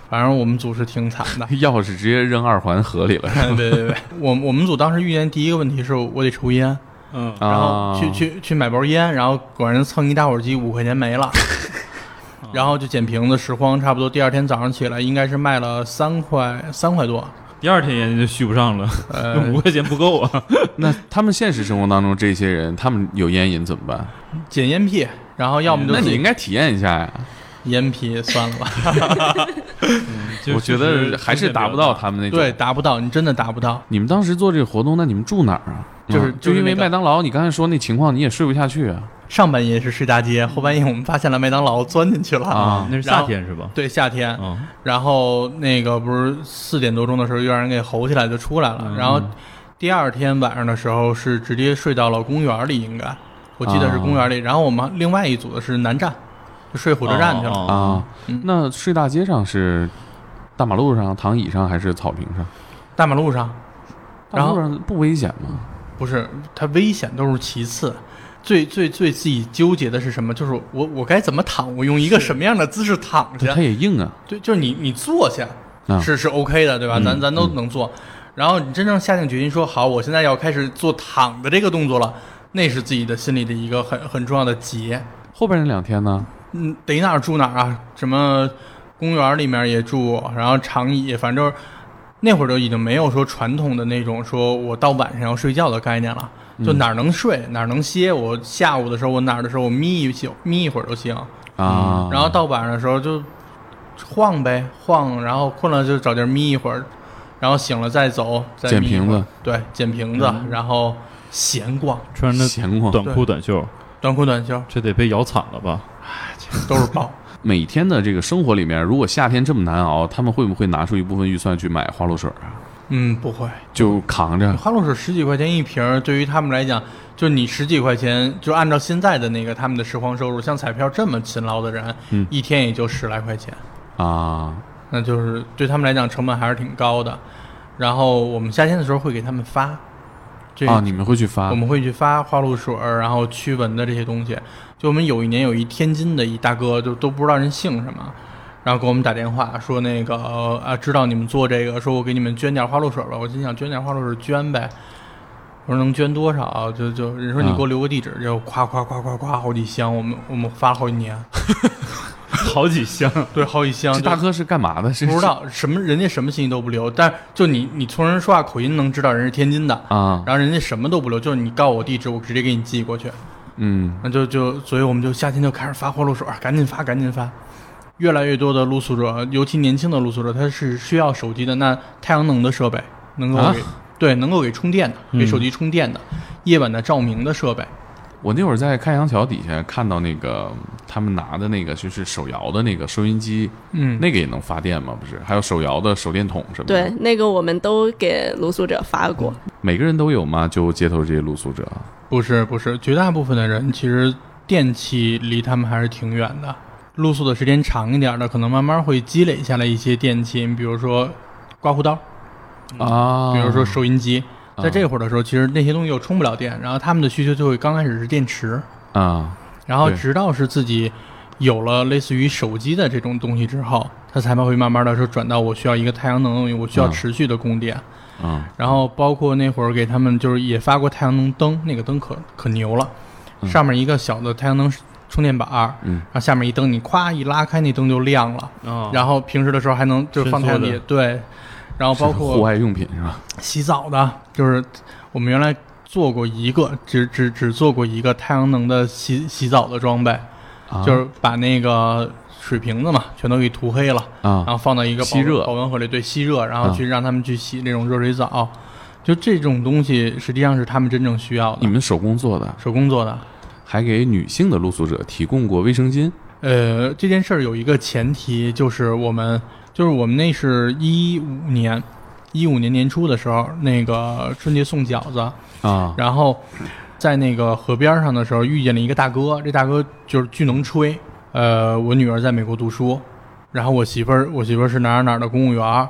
Speaker 2: 反正我们组是挺惨的，
Speaker 1: 钥匙直接扔二环河里了。
Speaker 2: 对对对，我我们组当时遇见第一个问题是我得抽烟，
Speaker 3: 嗯，
Speaker 2: 然后去去去买包烟，然后管人蹭一打火机五块钱没了。然后就捡瓶子拾荒，差不多第二天早上起来应该是卖了三块三块多，
Speaker 3: 第二天烟就续不上了，
Speaker 2: 呃，
Speaker 3: 五块钱不够啊。
Speaker 1: 那他们现实生活当中这些人，他们有烟瘾怎么办？
Speaker 2: 捡烟屁，然后要么就
Speaker 1: 那你应该体验一下呀。
Speaker 2: 烟屁算了吧，
Speaker 3: 就
Speaker 1: 我觉得还是达不到他们那种。
Speaker 2: 对，，达不到，你真的达不到。
Speaker 1: 你们当时做这个活动，那你们住哪儿啊？
Speaker 2: 就是
Speaker 1: 嗯就因为麦当劳，你刚才说那情况，你也睡不下去啊。
Speaker 2: 上半夜是睡大街，后半夜我们发现了麦当劳，钻进去了。
Speaker 1: 啊
Speaker 3: 那是夏天是吧？
Speaker 2: 对，夏天，
Speaker 3: 嗯，
Speaker 2: 然后那个不是四点多钟的时候，又让人给吼起来，就出来了。
Speaker 3: 嗯
Speaker 2: 然后第二天晚上的时候是直接睡到了公园里，应该我记得是公园里。然后我们另外一组的是南站，就睡火车站去了。
Speaker 1: 啊
Speaker 2: 嗯，
Speaker 1: 那睡大街上是大马路上、躺椅上还是草坪上？
Speaker 2: 大马路上
Speaker 1: 大马路上不危险吗？
Speaker 2: 不是它危险都是其次。最最最自己纠结的是什么？就是我我该怎么躺？我用一个什么样的姿势躺
Speaker 1: 对，
Speaker 2: 下
Speaker 1: 它？也硬啊。
Speaker 2: 对，就是你你坐下
Speaker 1: 啊
Speaker 2: 是是 OK 的，对吧？
Speaker 1: 嗯
Speaker 2: 咱咱都
Speaker 1: 嗯
Speaker 2: 能做。然后你真正下定决心说好，我现在要开始做躺的这个动作了，那是自己的心里的一个很很重要的结。
Speaker 1: 后边那两天呢？
Speaker 2: 嗯，得哪儿住哪儿啊？什么公园里面也住，然后长椅，反正那会儿就已经没有说传统的那种说我到晚上要睡觉的概念了。就哪儿能睡哪儿能歇，我下午的时候我哪儿的时候我眯一宿眯一会儿就行。
Speaker 1: 啊，
Speaker 2: 然后到晚上的时候就晃呗，晃，然后困了就找地儿眯一会儿，然后醒了再走，再
Speaker 1: 捡瓶子，
Speaker 2: 对，捡瓶子，然后闲逛，
Speaker 3: 穿着
Speaker 1: 闲逛，
Speaker 3: 短裤短袖，
Speaker 2: 短裤短袖
Speaker 3: 这得被咬惨了吧？
Speaker 2: 都是包。
Speaker 1: 每天的这个生活里面，如果夏天这么难熬，他们会不会拿出一部分预算去买花露水啊？
Speaker 2: 嗯，不会，
Speaker 1: 就扛着。
Speaker 2: 花露水十几块钱一瓶儿，对于他们来讲，就你十几块钱，就按照现在的那个他们的拾荒收入，像彩票这么勤劳的人，
Speaker 1: 嗯。
Speaker 2: 一天也就十来块钱，
Speaker 1: 啊，
Speaker 2: 那就是对他们来讲成本还是挺高的。然后我们夏天的时候会给他们发，这
Speaker 1: 啊，你们会去发。
Speaker 2: 我们会去发花露水儿，然后驱蚊的这些东西。就我们有一年有一天津的一大哥，就都不知道人姓什么，然后给我们打电话说那个呃啊，知道你们做这个，说我给你们捐点花露水吧。我心想捐点花露水捐呗，我说能捐多少？就就人说你
Speaker 1: 啊
Speaker 2: 给我留个地址，就夸夸夸夸夸好几箱，我们我们发了好几年，
Speaker 3: 好几箱，
Speaker 2: 对，好几箱。
Speaker 1: 这大哥是干嘛的？是
Speaker 2: 不知道什么人家什么信息都不留，但就你你从人说话口音能知道人是天津的，
Speaker 1: 啊，
Speaker 2: 然后人家什么都不留，就是你告诉我地址，我直接给你寄过去。
Speaker 1: 嗯
Speaker 2: 那就就，所以我们就夏天就开始发花露水，赶紧发，赶紧发。越来越多的露宿者，尤其年轻的露宿者，他是需要手机的。那太阳能的设备能够
Speaker 1: 啊
Speaker 2: 给、对，能够给充电的，给
Speaker 3: 嗯
Speaker 2: 手机充电的，夜晚的照明的设备。
Speaker 1: 我那会儿在开阳桥底下看到那个他们拿的那个就是手摇的那个收音机，
Speaker 2: 嗯，
Speaker 1: 那个也能发电吗？不是，还有手摇的手电筒什么的。
Speaker 4: 对，，那个我们都给露宿者发过。
Speaker 1: 每个人都有吗？就街头这些露宿者
Speaker 2: 不是不是，绝大部分的人其实电器离他们还是挺远的。露宿的时间长一点的，可能慢慢会积累下来一些电器，比如说刮胡刀，
Speaker 1: 啊，
Speaker 2: 比如说收音机。
Speaker 1: 啊。
Speaker 2: 在这会儿的时候，其实那些东西又充不了电，然后他们的需求就会刚开始是电池，
Speaker 1: 啊，
Speaker 2: 然后直到是自己有了类似于手机的这种东西之后，他才会慢慢的说转到我需要一个太阳能的东西，我需要
Speaker 1: 嗯
Speaker 2: 持续的供电。
Speaker 1: 嗯
Speaker 2: 然后包括那会儿给他们就是也发过太阳能灯，那个灯可可牛了，
Speaker 1: 嗯。
Speaker 2: 上面一个小的太阳能充电板儿，
Speaker 1: 嗯
Speaker 2: 然后下面一灯，你咵一拉开，那灯就亮了。
Speaker 3: 啊
Speaker 2: 然后平时的时候还能就是放太阳
Speaker 3: 伸缩的
Speaker 2: 底对，然后包
Speaker 1: 括户外用品是吧？
Speaker 2: 洗澡的，就是我们原来做过一个，只只只做过一个太阳能的洗洗澡的装备，
Speaker 1: 啊
Speaker 2: 就是把那个水瓶子嘛，全都给涂黑了，
Speaker 1: 啊
Speaker 2: 然后放到一个保
Speaker 1: 吸热
Speaker 2: 保温盒里，对，吸热，然后
Speaker 1: 啊
Speaker 2: 去让他们去洗那种热水澡。就这种东西，实际上是他们真正需要的，
Speaker 1: 你们手工做的，
Speaker 2: 手工做的。
Speaker 1: 还给女性的露宿者提供过卫生巾
Speaker 2: 呃，这件事儿有一个前提，就是我们就是我们那是一五年，一五年年初的时候，那个春节送饺子，
Speaker 1: 啊
Speaker 2: 然后在那个河边上的时候遇见了一个大哥，这大哥就是巨能吹。呃，我女儿在美国读书，然后我媳妇儿我媳妇儿是哪儿哪儿的公务员儿，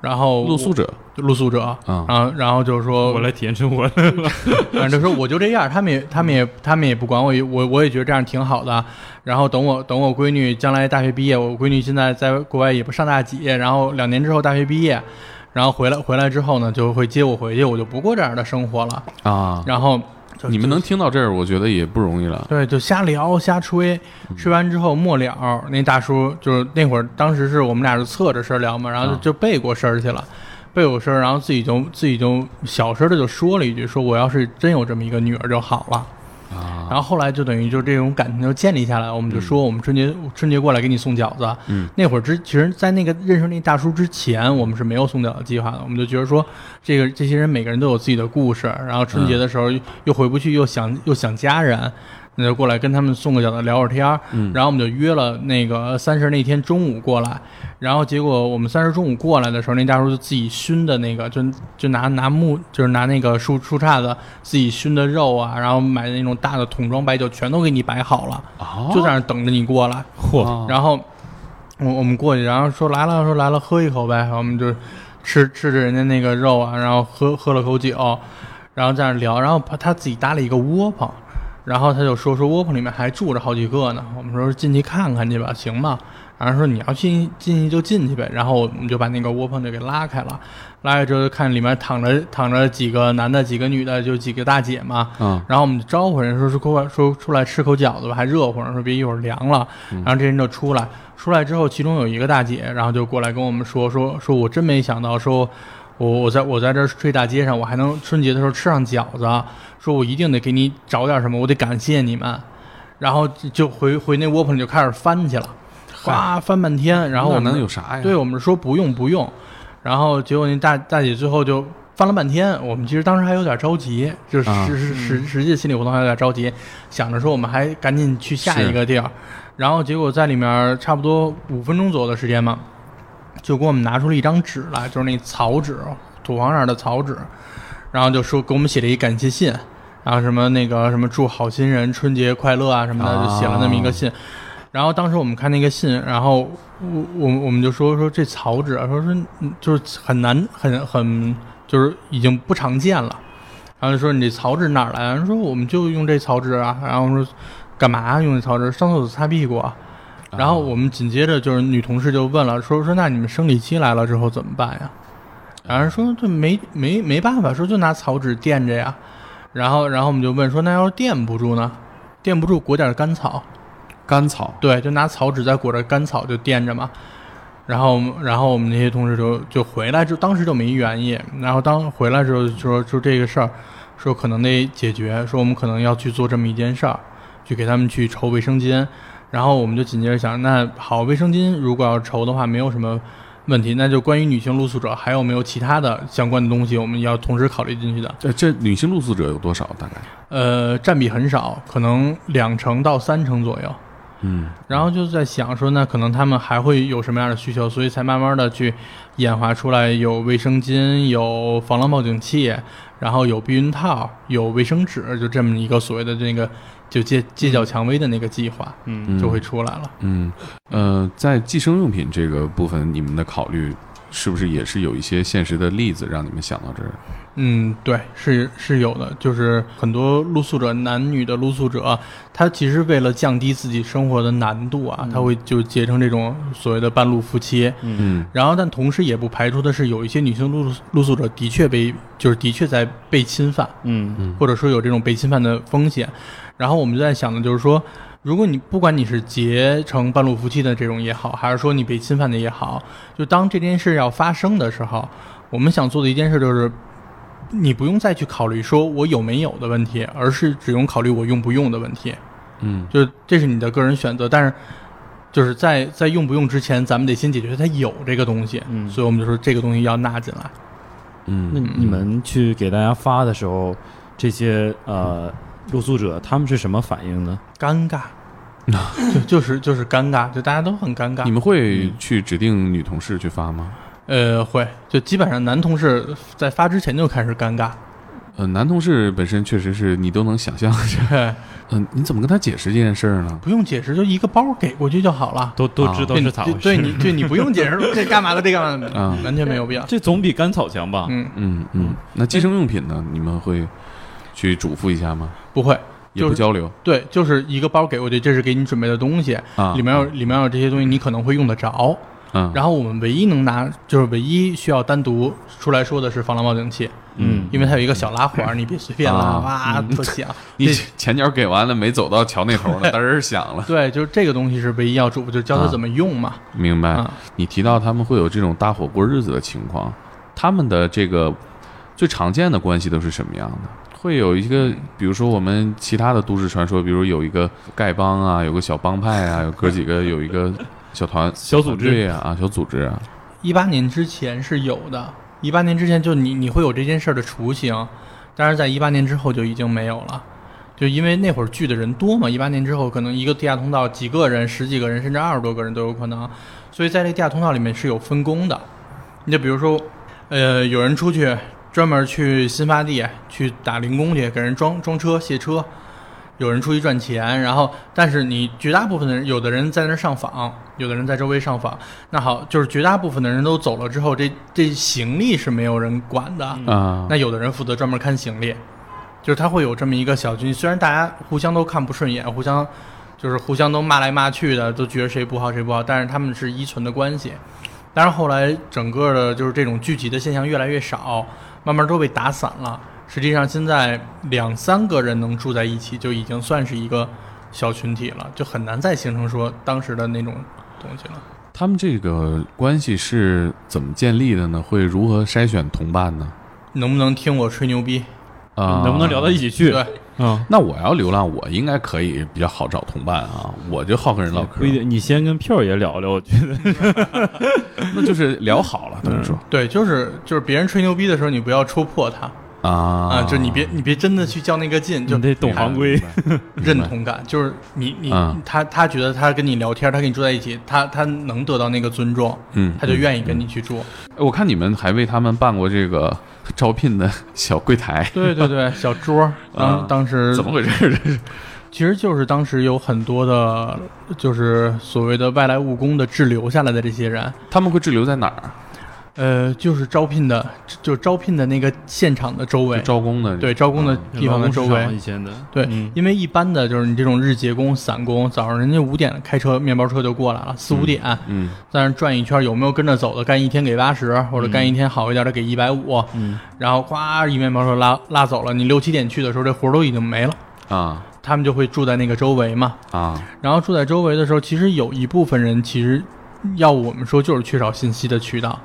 Speaker 2: 然后
Speaker 1: 露宿者
Speaker 2: 就露宿者，
Speaker 1: 啊
Speaker 2: 然后然后就是说
Speaker 3: 我来体验生活。
Speaker 2: 反正就说我就这样，他们也他们也他们也不管我，我我也觉得这样挺好的。然后等我等我闺女将来大学毕业，我闺女现在在国外也不上大几，然后两年之后大学毕业，然后回来回来之后呢，就会接我回去，我就不过这样的生活了。
Speaker 1: 啊，
Speaker 2: 然后就
Speaker 1: 你们能听到这儿，我觉得也不容易了。
Speaker 2: 对，就瞎聊瞎吹，吹完之后末了，那大叔就是那会儿，当时是我们俩就侧着身聊嘛，然后就背过身去了。背过身，然后自己就自己就小声的就说了一句，说我要是真有这么一个女儿就好了。
Speaker 1: 啊，
Speaker 2: 然后后来就等于就这种感情就建立下来，我们就说我们春节、春节过来给你送饺子。
Speaker 1: 嗯，
Speaker 2: 那会儿之其实，在那个认识那大叔之前，我们是没有送饺子计划的。我们就觉得说，这个这些人每个人都有自己的故事，然后春节的时候又回不去，又想又想家人。那就过来跟他们送个饺子，聊会儿天儿，
Speaker 1: 嗯。
Speaker 2: 然后我们就约了那个三十那天中午过来，然后结果我们三十中午过来的时候，那大叔就自己熏的那个，就就拿拿木，就是拿那个树树杈子自己熏的肉啊，然后买的那种大的桶装白酒，全都给你摆好了，
Speaker 1: 哦。
Speaker 2: 就在那儿等着你过来。
Speaker 3: 嚯，
Speaker 2: 然后我我们过去，然后说来了，说来了，喝一口呗，我们就吃吃着人家那个肉啊，然后喝喝了口酒，然后在那儿聊，然后他他自己搭了一个窝棚，然后他就说说窝棚里面还住着好几个呢，我们说进去看看去吧，行吗？然后说你要进进去就进去呗，然后我们就把那个窝棚就给拉开了，拉开之后就看里面躺着躺着几个男的，几个女的，就几个大姐嘛，
Speaker 1: 嗯
Speaker 2: 然后我们就招呼人说说快快说出来吃口饺子吧，还热乎呢，说别一会儿凉了。然后这人就出来，出来之后，其中有一个大姐，然后就过来跟我们说说说，我真没想到，说我我在我在这儿睡大街上，我还能春节的时候吃上饺子，说我一定得给你找点什么，我得感谢你们。然后就就回回那窝棚里就开始翻去了，哗翻半天，然后我们
Speaker 1: 能有啥呀？
Speaker 2: 对我们说不用不用，然后结果那大大姐最后就翻了半天，我们其实当时还有点着急，就是实实实际心理活动还有点着急，想着说我们还赶紧去下一个地儿，然后结果在里面差不多五分钟左右的时间嘛，就给我们拿出了一张纸来，就是那草纸，土黄色的草纸，然后就说给我们写了一感谢信。然后什么那个什么祝好心人春节快乐啊什么的，就写了那么一个信。然后当时我们看那个信，然后我我我们就说说这草纸啊，说说嗯就是很难很很就是已经不常见了。然后就说你这草纸哪儿来人？说我们就用这草纸啊。然后说干嘛用这草纸？上厕所擦屁股啊。然后我们紧接着就是女同事就问了，说说那你们生理期来了之后怎么办呀？然后说这没没没办法，说就拿草纸垫着呀。然后然后我们就问说那要是垫不住呢？垫不住裹点干草。
Speaker 1: 甘草
Speaker 2: 对，就拿草纸再裹着干草就垫着嘛。然后，然后我们那些同事就就回来，就当时就没原因。然后当回来之后就说就这个事儿，说可能得解决，说我们可能要去做这么一件事儿，去给他们去筹卫生巾。然后我们就紧接着想，那好，卫生巾如果要筹的话，没有什么问题，那就关于女性露宿者还有没有其他的相关的东西，我们要同时考虑进去的。
Speaker 1: 这这女性露宿者有多少？大概
Speaker 2: 呃，占比很少，可能两成到三成左右。
Speaker 1: 嗯
Speaker 2: 然后就在想说，那可能他们还会有什么样的需求，所以才慢慢的去演化出来有卫生巾、有防狼报警器，然后有避孕套、有卫生纸，就这么一个所谓的这个就借借脚蔷薇的那个计划
Speaker 3: 嗯
Speaker 2: 就会出来了。
Speaker 1: 嗯呃，在寄生用品这个部分，你们的考虑是不是也是有一些现实的例子让你们想到这儿？
Speaker 2: 嗯，对，是是有的，就是很多露宿者，男女的露宿者，他其实为了降低自己生活的难度啊，他会就结成这种所谓的半路夫妻。
Speaker 1: 嗯
Speaker 2: 然后，但同时也不排除的是，有一些女性露露宿者的确被，就是的确在被侵犯，
Speaker 3: 嗯
Speaker 2: 或者说有这种被侵犯的风险。然后我们就在想的就是说，如果你不管你是结成半路夫妻的这种也好，还是说你被侵犯的也好，就当这件事要发生的时候，我们想做的一件事就是，你不用再去考虑说我有没有的问题，而是只用考虑我用不用的问题。
Speaker 1: 嗯
Speaker 2: 就这是你的个人选择，但是就是在在用不用之前，咱们得先解决它有这个东西，
Speaker 3: 嗯
Speaker 2: 所以我们就说这个东西要纳进来。
Speaker 1: 嗯，
Speaker 3: 那你们去给大家发的时候，这些呃露宿者他们是什么反应呢？
Speaker 2: 尴尬，就就是就是尴尬，就大家都很尴尬
Speaker 1: 你。们会去指定女同事去发吗？
Speaker 2: 呃，会，就基本上男同事在发之前就开始尴尬。
Speaker 1: 呃，男同事本身确实是你都能想象，
Speaker 2: 对，
Speaker 1: 嗯、你怎么跟他解释这件事儿呢？
Speaker 2: 不用解释，就一个包给过去就好了。
Speaker 3: 都都知道
Speaker 2: 对
Speaker 3: 是咋回事？
Speaker 2: 对你对你不用解释，这干嘛的，这干嘛的，
Speaker 1: 啊
Speaker 2: 完全没有必要。
Speaker 3: 这总比甘草强吧？
Speaker 2: 嗯，
Speaker 1: 嗯嗯，那寄生用品呢？你们会去嘱咐一下吗？
Speaker 2: 不会，
Speaker 1: 也不交流
Speaker 2: 对，就是一个包给过去，这是给你准备的东西，
Speaker 1: 啊？
Speaker 2: 里面有里面有这些东西，你可能会用得着。
Speaker 1: 嗯，
Speaker 2: 然后我们唯一能拿，就是唯一需要单独出来说的是防狼报警器，
Speaker 3: 嗯，
Speaker 2: 因为它有一个小拉环，你别随便拉，
Speaker 1: 啊
Speaker 2: 哇，特响。
Speaker 1: 你
Speaker 2: 这
Speaker 1: 前脚给完了，没走到桥那头呢，嘚儿响了。
Speaker 2: 对，就是这个东西是唯一要嘱咐，就是教他
Speaker 1: 啊
Speaker 2: 怎么用嘛。
Speaker 1: 明白。
Speaker 2: 啊，
Speaker 1: 你提到他们会有这种搭伙过日子的情况，他们的这个最常见的关系都是什么样的？会有一个，比如说我们其他的都市传说，比如有一个丐帮啊，有个小帮派啊，有哥几个有一个小团
Speaker 3: 小组织
Speaker 1: 啊啊，小组织啊。
Speaker 2: 一八年之前是有的，一八年之前就你你会有这件事儿的雏形，但是在一八年之后就已经没有了，就因为那会儿聚的人多嘛，一八年之后可能一个地下通道几个人、十几个人甚至二十多个人都有可能，所以在这地下通道里面是有分工的。你就比如说，呃，有人出去。专门去新发地去打零工去，给人装装车卸车，有人出去赚钱，然后但是你绝大部分的人，有的人在那上访，有的人在周围上访。那好，就是绝大部分的人都走了之后，这这行李是没有人管的
Speaker 1: 啊。
Speaker 2: 那有的人负责专门看行李，就是他会有这么一个小军，虽然大家互相都看不顺眼，互相就是互相都骂来骂去的，都觉得谁不好谁不好，但是他们是依存的关系。但是后来整个的就是这种聚集的现象越来越少。慢慢都被打散了。实际上，现在两三个人能住在一起，就已经算是一个小群体了，就很难再形成说当时的那种东西了。
Speaker 1: 他们这个关系是怎么建立的呢？会如何筛选同伴呢？
Speaker 2: 能不能听我吹牛逼？
Speaker 1: 啊，
Speaker 3: 能不能聊到一起去？
Speaker 2: 对，
Speaker 3: 嗯，
Speaker 1: 那我要流浪，我应该可以比较好找同伴啊。我就好跟人唠嗑。
Speaker 3: 不一定，你先跟票爷聊聊，我觉得，
Speaker 1: 那就是聊好了，等于说，
Speaker 2: 对，就是就是别人吹牛逼的时候，你不要戳破他
Speaker 1: 啊
Speaker 2: 啊，就你别你别真的去较那个劲，就
Speaker 3: 得懂行规，
Speaker 2: 认同感，就是你你他他觉得他跟你聊天，他跟你住在一起，他他能得到那个尊重，
Speaker 1: 嗯，
Speaker 2: 他就愿意跟你去住。
Speaker 1: 我看你们还为他们办过这个。招聘的小柜台，
Speaker 2: 对对对，小桌。当当时
Speaker 1: 怎么回事？这是，
Speaker 2: 其实就是当时有很多的，就是所谓的外来务工的滞留下来的这些人，
Speaker 1: 他们会滞留在哪儿？
Speaker 2: 呃，就是招聘的，就招聘的那个现场的周围，
Speaker 1: 招工的，
Speaker 2: 对，招工的地方的周围。
Speaker 3: 以前的，
Speaker 2: 对，因为一般的就是你这种日结工、散工，早上人家五点开车，面包车就过来了，四五点，
Speaker 1: 嗯，
Speaker 2: 在那转一圈，有没有跟着走的？干一天给八十，或者干一天好一点的给一百五，
Speaker 3: 嗯，
Speaker 2: 然后哗一面包车拉拉走了，你六七点去的时候，这活都已经没了。
Speaker 1: 啊。
Speaker 2: 他们就会住在那个周围嘛，
Speaker 1: 啊，
Speaker 2: 然后住在周围的时候，其实有一部分人其实要我们说就是缺少信息的渠道。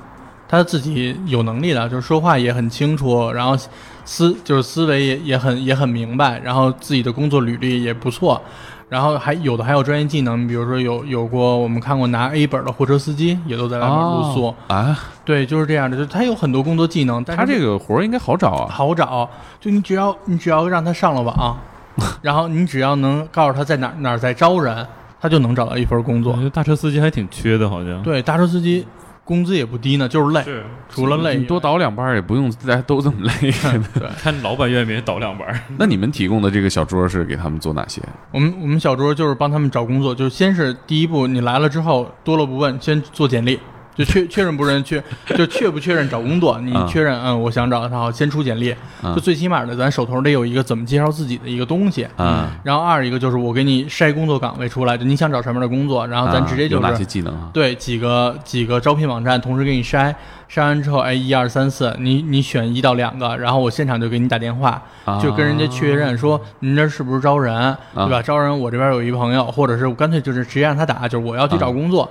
Speaker 2: 他自己有能力的，就是说话也很清楚，然后思就是思维也也很也很明白，然后自己的工作履历也不错，然后还有的还有专业技能，比如说有有过我们看过拿 A 本的货车司机，也都在外面露宿
Speaker 1: 啊。
Speaker 2: 对，就是这样的，就他有很多工作技能，但他
Speaker 1: 这个活儿应该好找啊，
Speaker 2: 好找，就你只要你只要让他上了网，然后你只要能告诉他在哪哪在招人，他就能找到一份工作。
Speaker 3: 大车司机还挺缺的，好像
Speaker 2: 对大车司机。工资也不低呢，就是累。
Speaker 3: 是，
Speaker 2: 除了累，
Speaker 1: 你多倒两班也不用，大家都这么累。
Speaker 2: 对，
Speaker 3: 看老板愿不愿意倒两班。
Speaker 1: 那你们提供的这个小桌是给他们做哪些？
Speaker 2: 我们我们小桌就是帮他们找工作，就是先是第一步，你来了之后多了不问，先做简历。就确确认不认确，就确不确认找工作？你确认，嗯，我想找然后，先出简历。就最起码的，咱手头得有一个怎么介绍自己的一个东西。
Speaker 1: 嗯。
Speaker 2: 然后二一个就是我给你筛工作岗位出来，就你想找什么样的工作，然后咱直接就是
Speaker 1: 哪些技能啊？
Speaker 2: 对，几个几个招聘网站同时给你筛，筛完之后，哎，一二三四，你你选一到两个，然后我现场就给你打电话，就跟人家确认说您这是不是招人，对吧？招人，我这边有一朋友，或者是我干脆就是直接让他打，就是我要去找工作，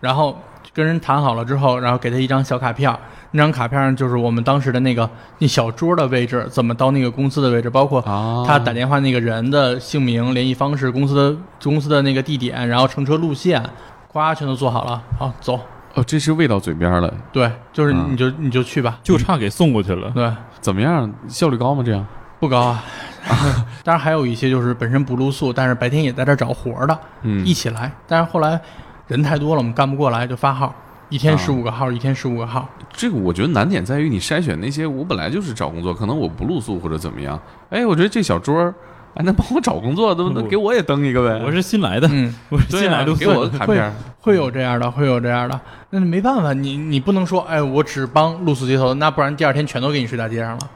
Speaker 2: 然后。跟人谈好了之后，然后给他一张小卡片，那张卡片上就是我们当时的那个那小桌的位置，怎么到那个公司的位置，包括他打电话那个人的姓名、联系方式、公司的公司的那个地点，然后乘车路线，咵全都做好了，好走。
Speaker 1: 哦，这是喂到嘴边了。
Speaker 2: 对，就是你就你就去吧，
Speaker 3: 就差给送过去了。
Speaker 2: 对，
Speaker 1: 怎么样？效率高吗？这样
Speaker 2: 不高啊。当然还有一些就是本身不露宿，但是白天也在这找活的，
Speaker 1: 嗯，
Speaker 2: 一起来。但是后来。人太多了，我们干不过来，就发号，一天十五个号，一天十五个号。
Speaker 1: 这个我觉得难点在于你筛选那些，我本来就是找工作，可能我不露宿或者怎么样。哎，我觉得这小桌哎，那帮我找工作，能不能给我也登一个呗？
Speaker 3: 我是新来的，
Speaker 2: 嗯，
Speaker 3: 我是新来的，
Speaker 1: 给我个卡片。
Speaker 2: 会有这样的，会有这样的，那没办法，你你不能说，哎，我只帮露宿街头，那不然第二天全都给你睡大街上了，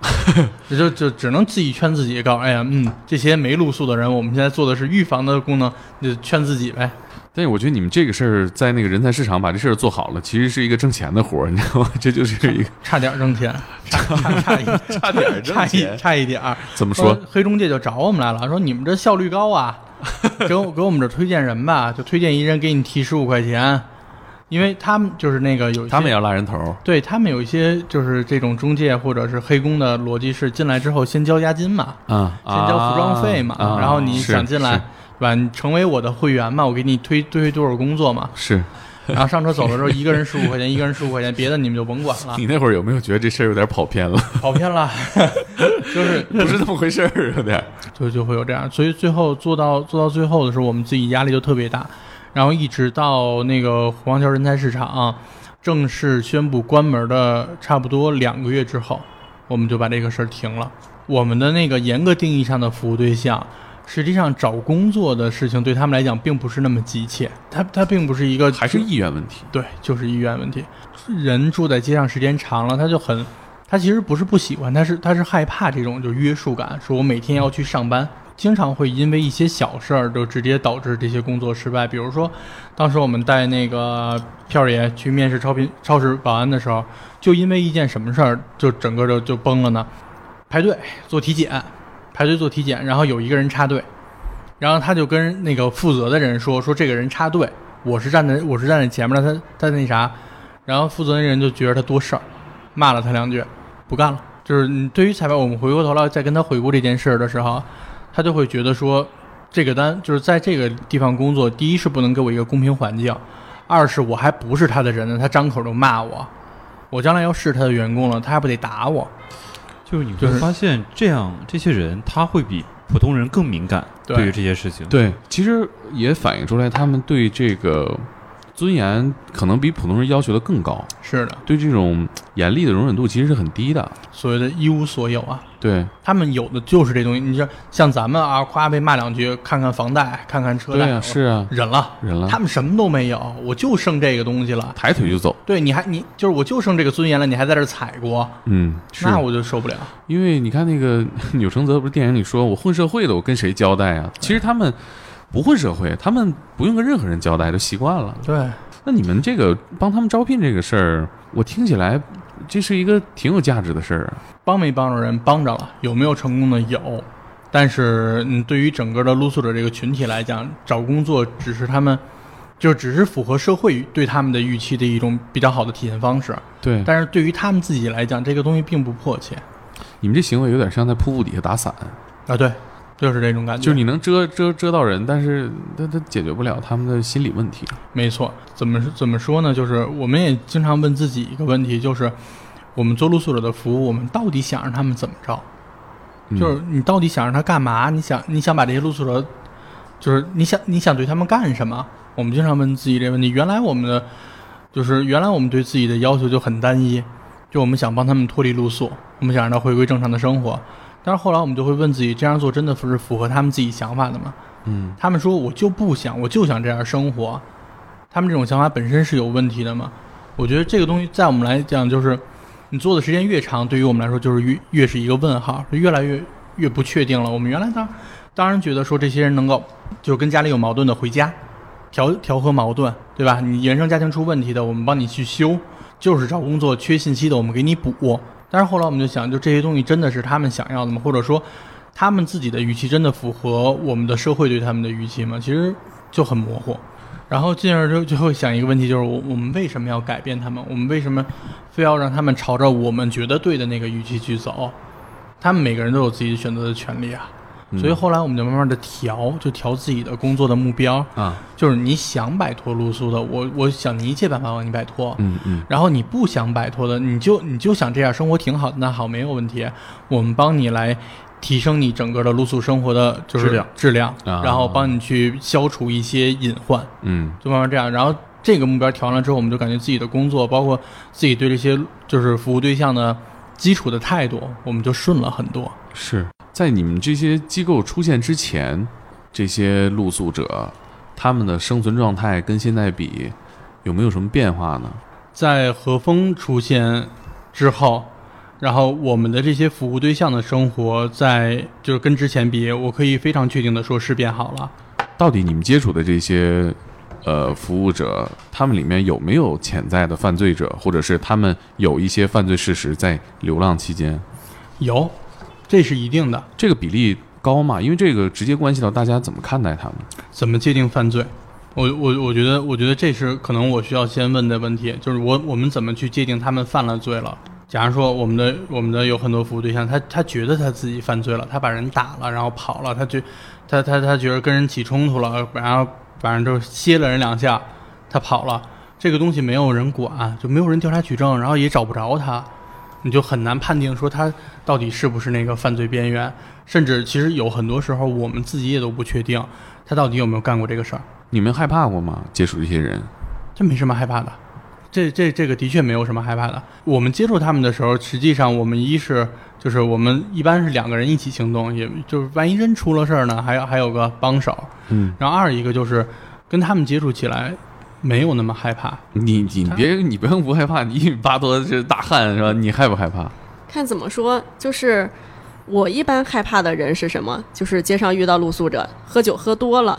Speaker 2: 就就只能自己劝自己，告诉哎呀，嗯，这些没露宿的人，我们现在做的是预防的功能，就劝自己呗。
Speaker 1: 但是我觉得你们这个事儿在那个人才市场把这事儿做好了，其实是一个挣钱的活儿，你知道吗？这就是一个
Speaker 2: 差点 挣钱，差差差一
Speaker 1: 差点
Speaker 2: 差一差一点儿。
Speaker 1: 怎么说？
Speaker 2: 黑中介就找我们来了，说你们这效率高啊，给我给我们这推荐人吧，就推荐一人给你提十五块钱，因为他们就是那个有
Speaker 1: 他们也要拉人头，
Speaker 2: 对他们有一些就是这种中介或者是黑工的逻辑是进来之后先交押金嘛，
Speaker 1: 啊，
Speaker 2: 先交服装费嘛，
Speaker 1: 啊
Speaker 2: 然后你想进来吧？你成为我的会员嘛，我给你推推多少工作嘛，
Speaker 1: 是
Speaker 2: 然后上车走的时候一个人十五块钱，一个人十五块钱，别的你们就甭管了，
Speaker 1: 你那会儿有没有觉得这事儿有点跑偏了？
Speaker 2: 跑偏了，就是
Speaker 1: 不是那么回事儿，有点。
Speaker 2: 就就会有这样，所以最后做到做到最后的时候，我们自己压力就特别大，然后一直到那个黄桥人才市场正式宣布关门的差不多两个月之后，我们就把这个事儿停了。我们的那个严格定义上的服务对象，实际上找工作的事情对他们来讲并不是那么急切，它它并不是一个
Speaker 1: 还是意愿问题。
Speaker 2: 对，就是意愿问题。人住在街上时间长了，他就很，他其实不是不喜欢，他是他是害怕这种就约束感，说我每天要去上班，经常会因为一些小事儿就直接导致这些工作失败。比如说，当时我们带那个票儿爷去面试超品超市保安的时候，就因为一件什么事儿，就整个就就崩了呢？排队做体检，排队做体检，然后有一个人插队，然后他就跟那个负责的人说说这个人插队，我是站在我是站在前面的，他他那啥，然后负责的人就觉得他多事儿，骂了他两句，不干了。就是你对于彩排，我们回过头来再跟他回顾这件事儿的时候，他就会觉得说，这个单就是在这个地方工作，第一是不能给我一个公平环境，二是我还不是他的人呢，他张口就骂我，我将来要是他的员工了，他还不得打我？
Speaker 3: 就是你会发现，这样这些人他会比普通人更敏感，
Speaker 2: 对
Speaker 3: 对于这些事情。
Speaker 1: 对，其实也反映出来，他们对这个尊严可能比普通人要求的更高，
Speaker 2: 是的，
Speaker 1: 对这种严厉的容忍度其实是很低的。
Speaker 2: 所谓的一无所有啊。
Speaker 1: 对，
Speaker 2: 他们有的就是这东西，你说像咱们啊，夸被骂两句，看看房贷，看看车贷，
Speaker 1: 对啊，是啊，
Speaker 2: 忍了。
Speaker 1: 忍了，
Speaker 2: 他们什么都没有，我就剩这个东西了。
Speaker 1: 抬腿就走。
Speaker 2: 对，你还你就是我就剩这个尊严了，你还在这儿踩过，
Speaker 1: 嗯，是
Speaker 2: 那我就受不了。
Speaker 1: 因为你看那个钮承泽不是电影里说我混社会的，我跟谁交代啊？其实他们不混社会，他们不用跟任何人交代，都习惯了。
Speaker 2: 对，
Speaker 1: 那你们这个帮他们招聘这个事儿，我听起来这是一个挺有价值的事儿啊。
Speaker 2: 帮没帮着人，帮着了，有没有成功的有，但是嗯，对于整个的露宿者这个群体来讲，找工作只是他们。就只是符合社会对他们的预期的一种比较好的体现方式，
Speaker 1: 对，
Speaker 2: 但是对于他们自己来讲，这个东西并不迫切
Speaker 1: 你们这行为有点像在瀑布底下打伞，
Speaker 2: 啊。对，就是这种感觉。
Speaker 1: 就是你能遮遮遮到人，但是他他解决不了他们的心理问题。
Speaker 2: 没错，怎么怎么说呢？就是我们也经常问自己一个问题，就是我们做露宿者的服务，我们到底想让他们怎么着？
Speaker 1: 嗯
Speaker 2: 就是你到底想让他干嘛？你想你想把这些露宿者，就是你想你想对他们干什么？我们经常问自己这个问题。原来我们的就是原来我们对自己的要求就很单一，就我们想帮他们脱离露宿，我们想让他回归正常的生活。但是后来我们就会问自己，这样做真的是符合他们自己想法的吗？
Speaker 1: 嗯，
Speaker 2: 他们说我就不想，我就想这样生活，他们这种想法本身是有问题的吗？我觉得这个东西在我们来讲，就是你做的时间越长，对于我们来说就是越越是一个问号，越来越越不确定了。我们原来当当然觉得说这些人能够就是跟家里有矛盾的回家调调和矛盾，对吧？你原生家庭出问题的，我们帮你去修；就是找工作缺信息的，我们给你补。但是后来我们就想，就这些东西真的是他们想要的吗？或者说，他们自己的预期真的符合我们的社会对他们的预期吗？其实就很模糊。然后进而就就会想一个问题，就是我我们为什么要改变他们？我们为什么非要让他们朝着我们觉得对的那个预期去走？他们每个人都有自己选择的权利啊。
Speaker 1: 嗯。
Speaker 2: 所以后来我们就慢慢的调，就调自己的工作的目标，
Speaker 1: 啊，
Speaker 2: 就是你想摆脱露宿的，我我想你一切办法帮你摆脱。
Speaker 1: 嗯嗯。
Speaker 2: 然后你不想摆脱的，你就你就想这样生活挺好的，那好没有问题，我们帮你来提升你整个的露宿生活的就是
Speaker 3: 质量。
Speaker 2: 质量，
Speaker 1: 啊。
Speaker 2: 然后帮你去消除一些隐患，
Speaker 1: 嗯。
Speaker 2: 就慢慢这样。然后这个目标调完了之后，我们就感觉自己的工作，包括自己对这些就是服务对象的基础的态度，我们就顺了很多。
Speaker 1: 是在你们这些机构出现之前，这些露宿者他们的生存状态跟现在比有没有什么变化呢？
Speaker 2: 在和风出现之后，然后我们的这些服务对象的生活在就是跟之前比，我可以非常确定的说是变好了。
Speaker 1: 到底你们接触的这些呃服务者，他们里面有没有潜在的犯罪者，或者是他们有一些犯罪事实在流浪期间？
Speaker 2: 有，这是一定的。
Speaker 1: 这个比例高嘛？因为这个直接关系到大家怎么看待他们。
Speaker 2: 怎么界定犯罪？我我我觉得，我觉得这是可能我需要先问的问题，就是我我们怎么去界定他们犯了罪了？假如说我们的我们的有很多服务对象，他他觉得他自己犯罪了，他把人打了，然后跑了，他觉他他他觉得跟人起冲突了，然后反正就是歇了人两下，他跑了，这个东西没有人管，就没有人调查取证，然后也找不着他，你就很难判定说他到底是不是那个犯罪边缘，甚至其实有很多时候我们自己也都不确定他到底有没有干过这个事儿。
Speaker 1: 你们害怕过吗？接触这些人？
Speaker 2: 这没什么害怕的，这这这个的确没有什么害怕的。我们接触他们的时候，实际上我们一是就是我们一般是两个人一起行动，也就是万一真出了事儿呢，还有还有个帮手。
Speaker 1: 嗯，
Speaker 2: 然后二一个就是跟他们接触起来没有那么害怕。
Speaker 1: 你你别你不用不害怕，你一米八多这大汉是吧？你害不害怕？
Speaker 4: 看怎么说，就是我一般害怕的人是什么？就是街上遇到露宿者，喝酒喝多了。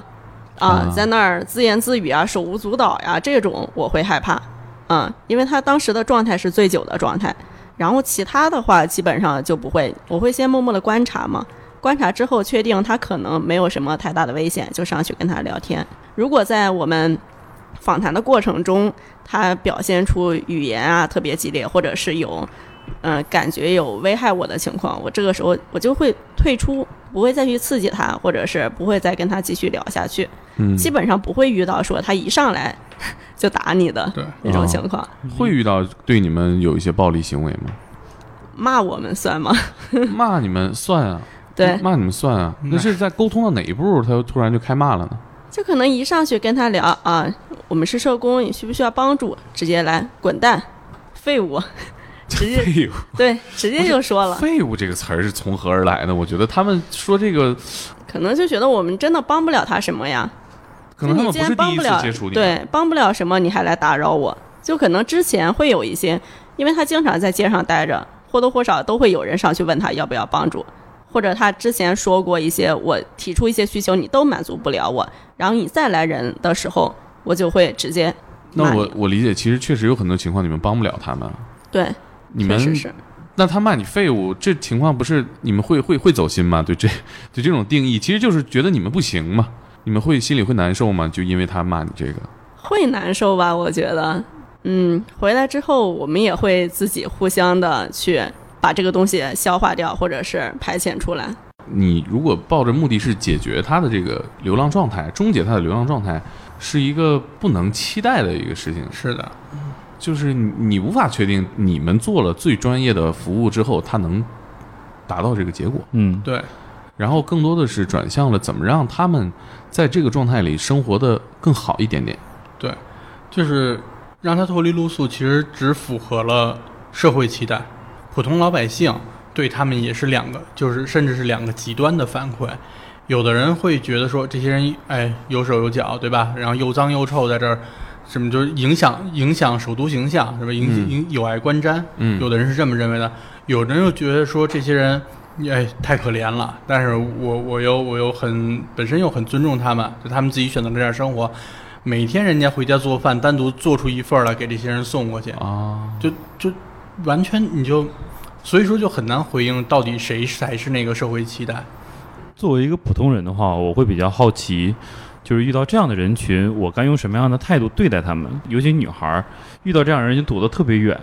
Speaker 4: 啊，在那儿自言自语啊，手舞足蹈呀，这种我会害怕，嗯，因为他当时的状态是醉酒的状态。然后其他的话基本上就不会，我会先默默的观察嘛，观察之后确定他可能没有什么太大的危险，就上去跟他聊天。如果在我们访谈的过程中，他表现出语言啊特别激烈，或者是有嗯感觉有危害我的情况，我这个时候我就会退出，不会再去刺激他，或者是不会再跟他继续聊下去。基本上不会遇到说他一上来就打你的 那种情况。
Speaker 1: 会遇到对你们有一些暴力行为吗？
Speaker 4: 骂我们算吗？
Speaker 1: 骂你们算啊？
Speaker 4: 对，
Speaker 1: 骂你们算啊？那是在沟通到哪一步，他又突然就开骂了呢？
Speaker 4: 就可能一上去跟他聊啊，我们是社工，你需不需要帮助？直接来滚蛋，废物，直接
Speaker 1: 废物，
Speaker 4: 对，直接就说了。
Speaker 1: 废物这个词儿是从何而来的？我觉得他们说这个，
Speaker 4: 可能就觉得我们真的帮不了他什么呀。
Speaker 1: 可能他们不是第一次接触你，
Speaker 4: 对，帮不了什么，你还来打扰我？就可能之前会有一些，因为他经常在街上待着，或多或少都会有人上去问他要不要帮助，或者他之前说过一些，我提出一些需求，你都满足不了我，然后你再来人的时候，我就会直接。
Speaker 1: 那我我理解，其实确实有很多情况你们帮不了他们。
Speaker 4: 对，
Speaker 1: 你们
Speaker 4: 是。
Speaker 1: 那他骂你废物，这情况不是你们会会会走心吗？对这对这种定义，其实就是觉得你们不行嘛。你们会心里会难受吗？就因为他骂你这个，
Speaker 4: 会难受吧？我觉得，嗯，回来之后我们也会自己互相的去把这个东西消化掉，或者是排遣出来。
Speaker 1: 你如果抱着目的是解决他的这个流浪状态，终结他的流浪状态，是一个不能期待的一个事情。
Speaker 2: 是的，
Speaker 1: 就是你无法确定你们做了最专业的服务之后，他能达到这个结果。
Speaker 3: 嗯，
Speaker 2: 对。
Speaker 1: 然后更多的是转向了怎么让他们在这个状态里生活的更好一点点。
Speaker 2: 对，就是让他脱离露宿，其实只符合了社会期待。普通老百姓对他们也是两个，就是甚至是两个极端的反馈。有的人会觉得说，这些人哎有手有脚，对吧？然后又脏又臭，在这儿什么就是影响影响首都形象，是吧？影影有碍观瞻。
Speaker 1: 嗯，
Speaker 2: 有的人是这么认为的，有的人又觉得说这些人。哎，太可怜了！但是我我又我又很本身又很尊重他们，就他们自己选择这样生活。每天人家回家做饭，单独做出一份来给这些人送过去
Speaker 1: 啊，
Speaker 2: 就就完全你就，所以说就很难回应到底谁才是那个社会期待。
Speaker 3: 作为一个普通人的话，我会比较好奇，就是遇到这样的人群，我该用什么样的态度对待他们？尤其女孩遇到这样人就躲得特别远，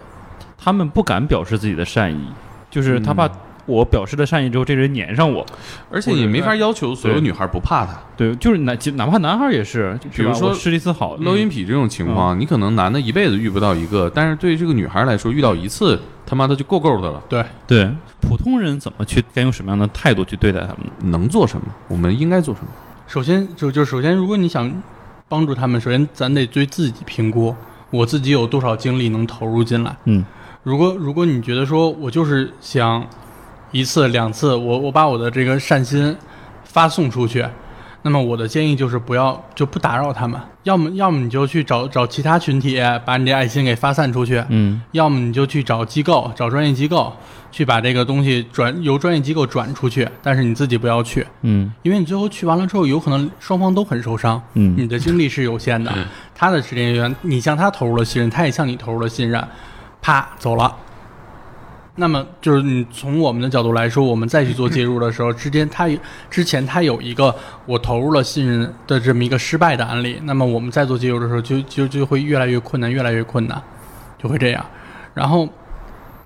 Speaker 3: 他们不敢表示自己的善意，就是他怕。我表示了善意之后，这人粘上我，
Speaker 1: 而且也没法要求所有女孩不怕他。
Speaker 3: 对，就是哪哪怕男孩也是，
Speaker 1: 比如说
Speaker 3: 视力斯好、
Speaker 1: 露阴癖这种情况，你可能男的一辈子遇不到一个，但是对于这个女孩来说，遇到一次，他妈的就够够的了。
Speaker 2: 对
Speaker 3: 对，普通人怎么去该用什么样的态度去对待他们？
Speaker 1: 能做什么？我们应该做什么？
Speaker 2: 首先就就首先，如果你想帮助他们，首先咱得对自己评估，我自己有多少精力能投入进来。
Speaker 3: 嗯，
Speaker 2: 如果如果你觉得说我就是想。一次两次，我我把我的这个善心发送出去，那么我的建议就是不要就不打扰他们，要么要么你就去找找其他群体，把你这爱心给发散出去，
Speaker 3: 嗯，
Speaker 2: 要么你就去找机构，找专业机构去把这个东西转由专业机构转出去，但是你自己不要去，
Speaker 3: 嗯，
Speaker 2: 因为你最后去完了之后，有可能双方都很受伤，
Speaker 3: 嗯，
Speaker 2: 你的精力是有限的，他的时间源，你向他投入了信任，他也向你投入了信任，啪走了。那么就是你从我们的角度来说，我们再去做介入的时候，之间他之前他有一个我投入了信任的这么一个失败的案例，那么我们在做介入的时候就就就会越来越困难，越来越困难，就会这样。然后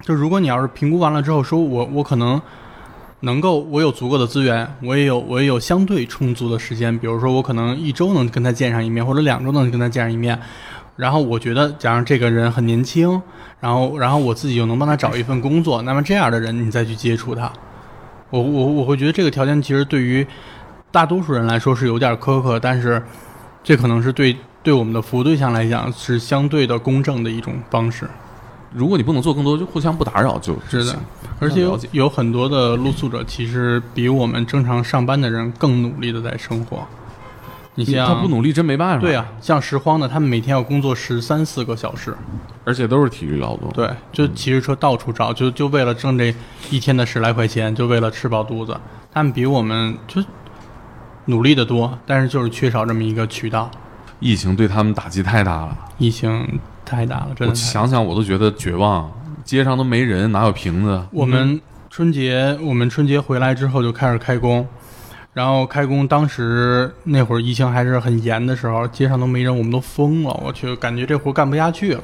Speaker 2: 就如果你要是评估完了之后，说我我可能能够我有足够的资源，我也有我也有相对充足的时间，比如说我可能一周能跟他见上一面，或者两周能跟他见上一面。然后我觉得，假如这个人很年轻，然后然后我自己又能帮他找一份工作，那么这样的人你再去接触他，我我我会觉得这个条件其实对于大多数人来说是有点苛刻，但是这可能是对对我们的服务对象来讲是相对的公正的一种方式。
Speaker 1: 如果你不能做更多，就互相不打扰就是
Speaker 2: 的。而且有有很多的露宿者其实比我们正常上班的人更努力的在生活。你像
Speaker 1: 他不努力真没办法。
Speaker 2: 对呀，像拾荒的，他们每天要工作十三四个小时，
Speaker 1: 而且都是体力劳动。
Speaker 2: 对，就骑着车到处找，就就为了挣这一天的十来块钱，就为了吃饱肚子。他们比我们就努力的多，但是就是缺少这么一个渠道。
Speaker 1: 疫情对他们打击太大了，
Speaker 2: 疫情太大了，真的。
Speaker 1: 想想我都觉得绝望，街上都没人，哪有瓶子？
Speaker 2: 我们春节，我们春节回来之后就开始开工。然后开工，当时那会儿疫情还是很严的时候，街上都没人，我们都疯了。我去，感觉这活干不下去了。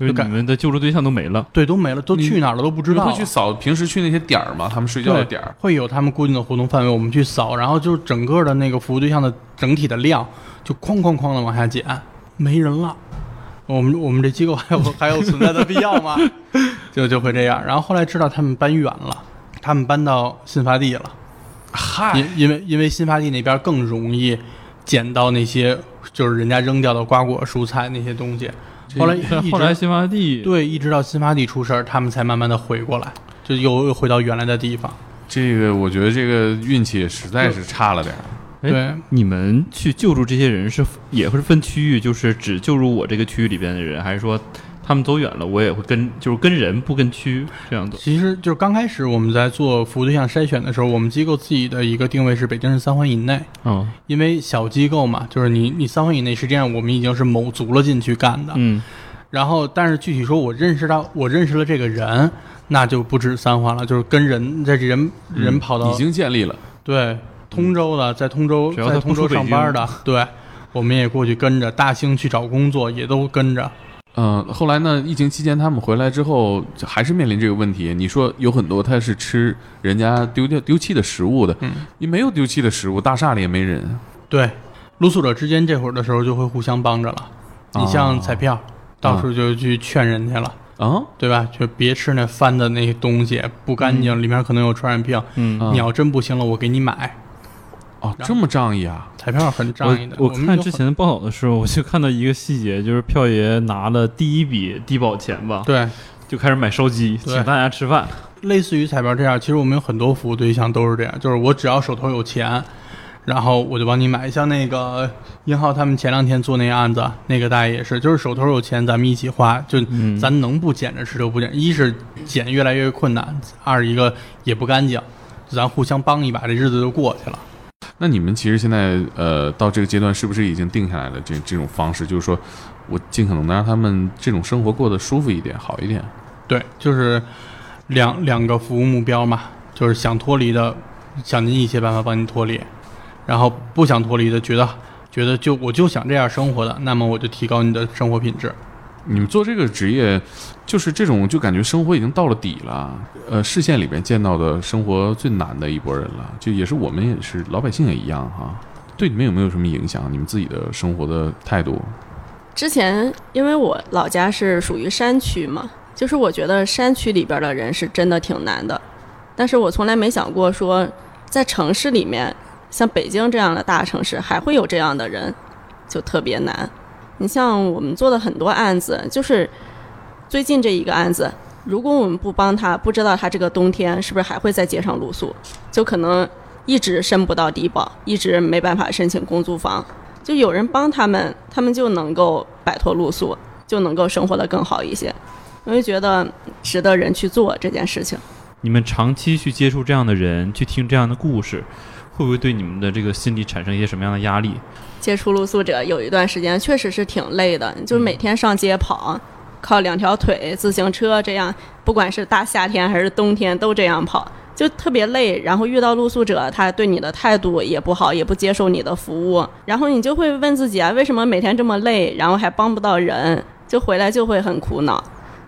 Speaker 3: 就你们的救助对象都没了，
Speaker 2: 对，都没了，都去哪儿了都不知道。
Speaker 1: 会去扫平时去那些点儿吗？他们睡觉的点儿
Speaker 2: 会有他们固定的活动范围，我们去扫。然后就整个的那个服务对象的整体的量就哐哐哐的往下减，没人了。我们我们这机构还有 还有存在的必要吗？就就会这样。然后后来知道他们搬远了，他们搬到新发地了。
Speaker 1: 嗨，
Speaker 2: 因因为因为新发地那边更容易捡到那些就是人家扔掉的瓜果蔬菜那些东西。后来
Speaker 3: 后来新发地
Speaker 2: 对，一直到新发地出事儿，他们才慢慢的回过来，就又又回到原来的地方。
Speaker 1: 这个我觉得这个运气实在是差了点儿。
Speaker 2: 对，
Speaker 3: 你们去救助这些人是也会分区域，就是只救助我这个区域里边的人，还是说？他们走远了，我也会跟，就是跟人不跟区这样走。
Speaker 2: 其实就是刚开始我们在做服务对象筛选的时候，我们机构自己的一个定位是北京市三环以内。
Speaker 3: 嗯，
Speaker 2: 因为小机构嘛，就是你你三环以内，实际上我们已经是卯足了劲去干的。
Speaker 3: 嗯，
Speaker 2: 然后但是具体说，我认识到我认识了这个人，那就不止三环了，就是跟人在这人人跑到
Speaker 1: 已经建立了。
Speaker 2: 对，通州的，在通州在通州上班的，对，我们也过去跟着大兴去找工作，也都跟着。
Speaker 1: 嗯，后来呢？疫情期间他们回来之后，还是面临这个问题。你说有很多他是吃人家丢掉丢弃的食物的，
Speaker 2: 嗯，
Speaker 1: 你没有丢弃的食物，大厦里也没人。
Speaker 2: 对，露宿者之间这会儿的时候就会互相帮着了。你像彩票，到处就去劝人家了，
Speaker 1: 啊，
Speaker 2: 对吧？就别吃那翻的那些东西，不干净，里面可能有传染病。
Speaker 3: 嗯，
Speaker 2: 你要真不行了，我给你买。
Speaker 1: 哦，这么仗义啊！
Speaker 2: 彩票很仗义的。
Speaker 3: 我看之前报道的时候，我就看到一个细节，就是票爷拿了第一笔低保钱吧，
Speaker 2: 对，
Speaker 3: 就开始买烧鸡，请大家吃饭。
Speaker 2: 类似于彩票这样，其实我们有很多服务对象都是这样，就是我只要手头有钱，然后我就帮你买。像那个英浩他们前两天做那个案子，那个大爷也是，就是手头有钱，咱们一起花，就咱能不捡着吃就不捡。一是捡越来越困难，二一个也不干净，咱互相帮一把，这日子就过去了。
Speaker 1: 那你们其实现在呃到这个阶段，是不是已经定下来了这这种方式？就是说我尽可能的让他们这种生活过得舒服一点，好一点。
Speaker 2: 对，就是两两个服务目标嘛，就是想脱离的，想尽一切办法帮你脱离；然后不想脱离的，觉得觉得就我就想这样生活的，那么我就提高你的生活品质。
Speaker 1: 你们做这个职业，就是这种就感觉生活已经到了底了。呃，视线里边见到的生活最难的一拨人了，就也是我们也是老百姓也一样哈。对你们有没有什么影响？你们自己的生活的态度？
Speaker 4: 之前因为我老家是属于山区嘛，就是我觉得山区里边的人是真的挺难的。但是我从来没想过说，在城市里面，像北京这样的大城市，还会有这样的人，就特别难。你像我们做的很多案子，就是最近这一个案子，如果我们不帮他，不知道他这个冬天是不是还会在街上露宿，就可能一直申不到低保，一直没办法申请公租房。就有人帮他们，他们就能够摆脱露宿，就能够生活的更好一些。我就觉得值得人去做这件事情。
Speaker 3: 你们长期去接触这样的人，去听这样的故事，会不会对你们的这个心理产生一些什么样的压力？
Speaker 4: 接触露宿者有一段时间确实是挺累的，就是每天上街跑，靠两条腿自行车这样，不管是大夏天还是冬天都这样跑，就特别累。然后遇到露宿者，他对你的态度也不好，也不接受你的服务，然后你就会问自己啊，为什么每天这么累，然后还帮不到人，就回来就会很苦恼。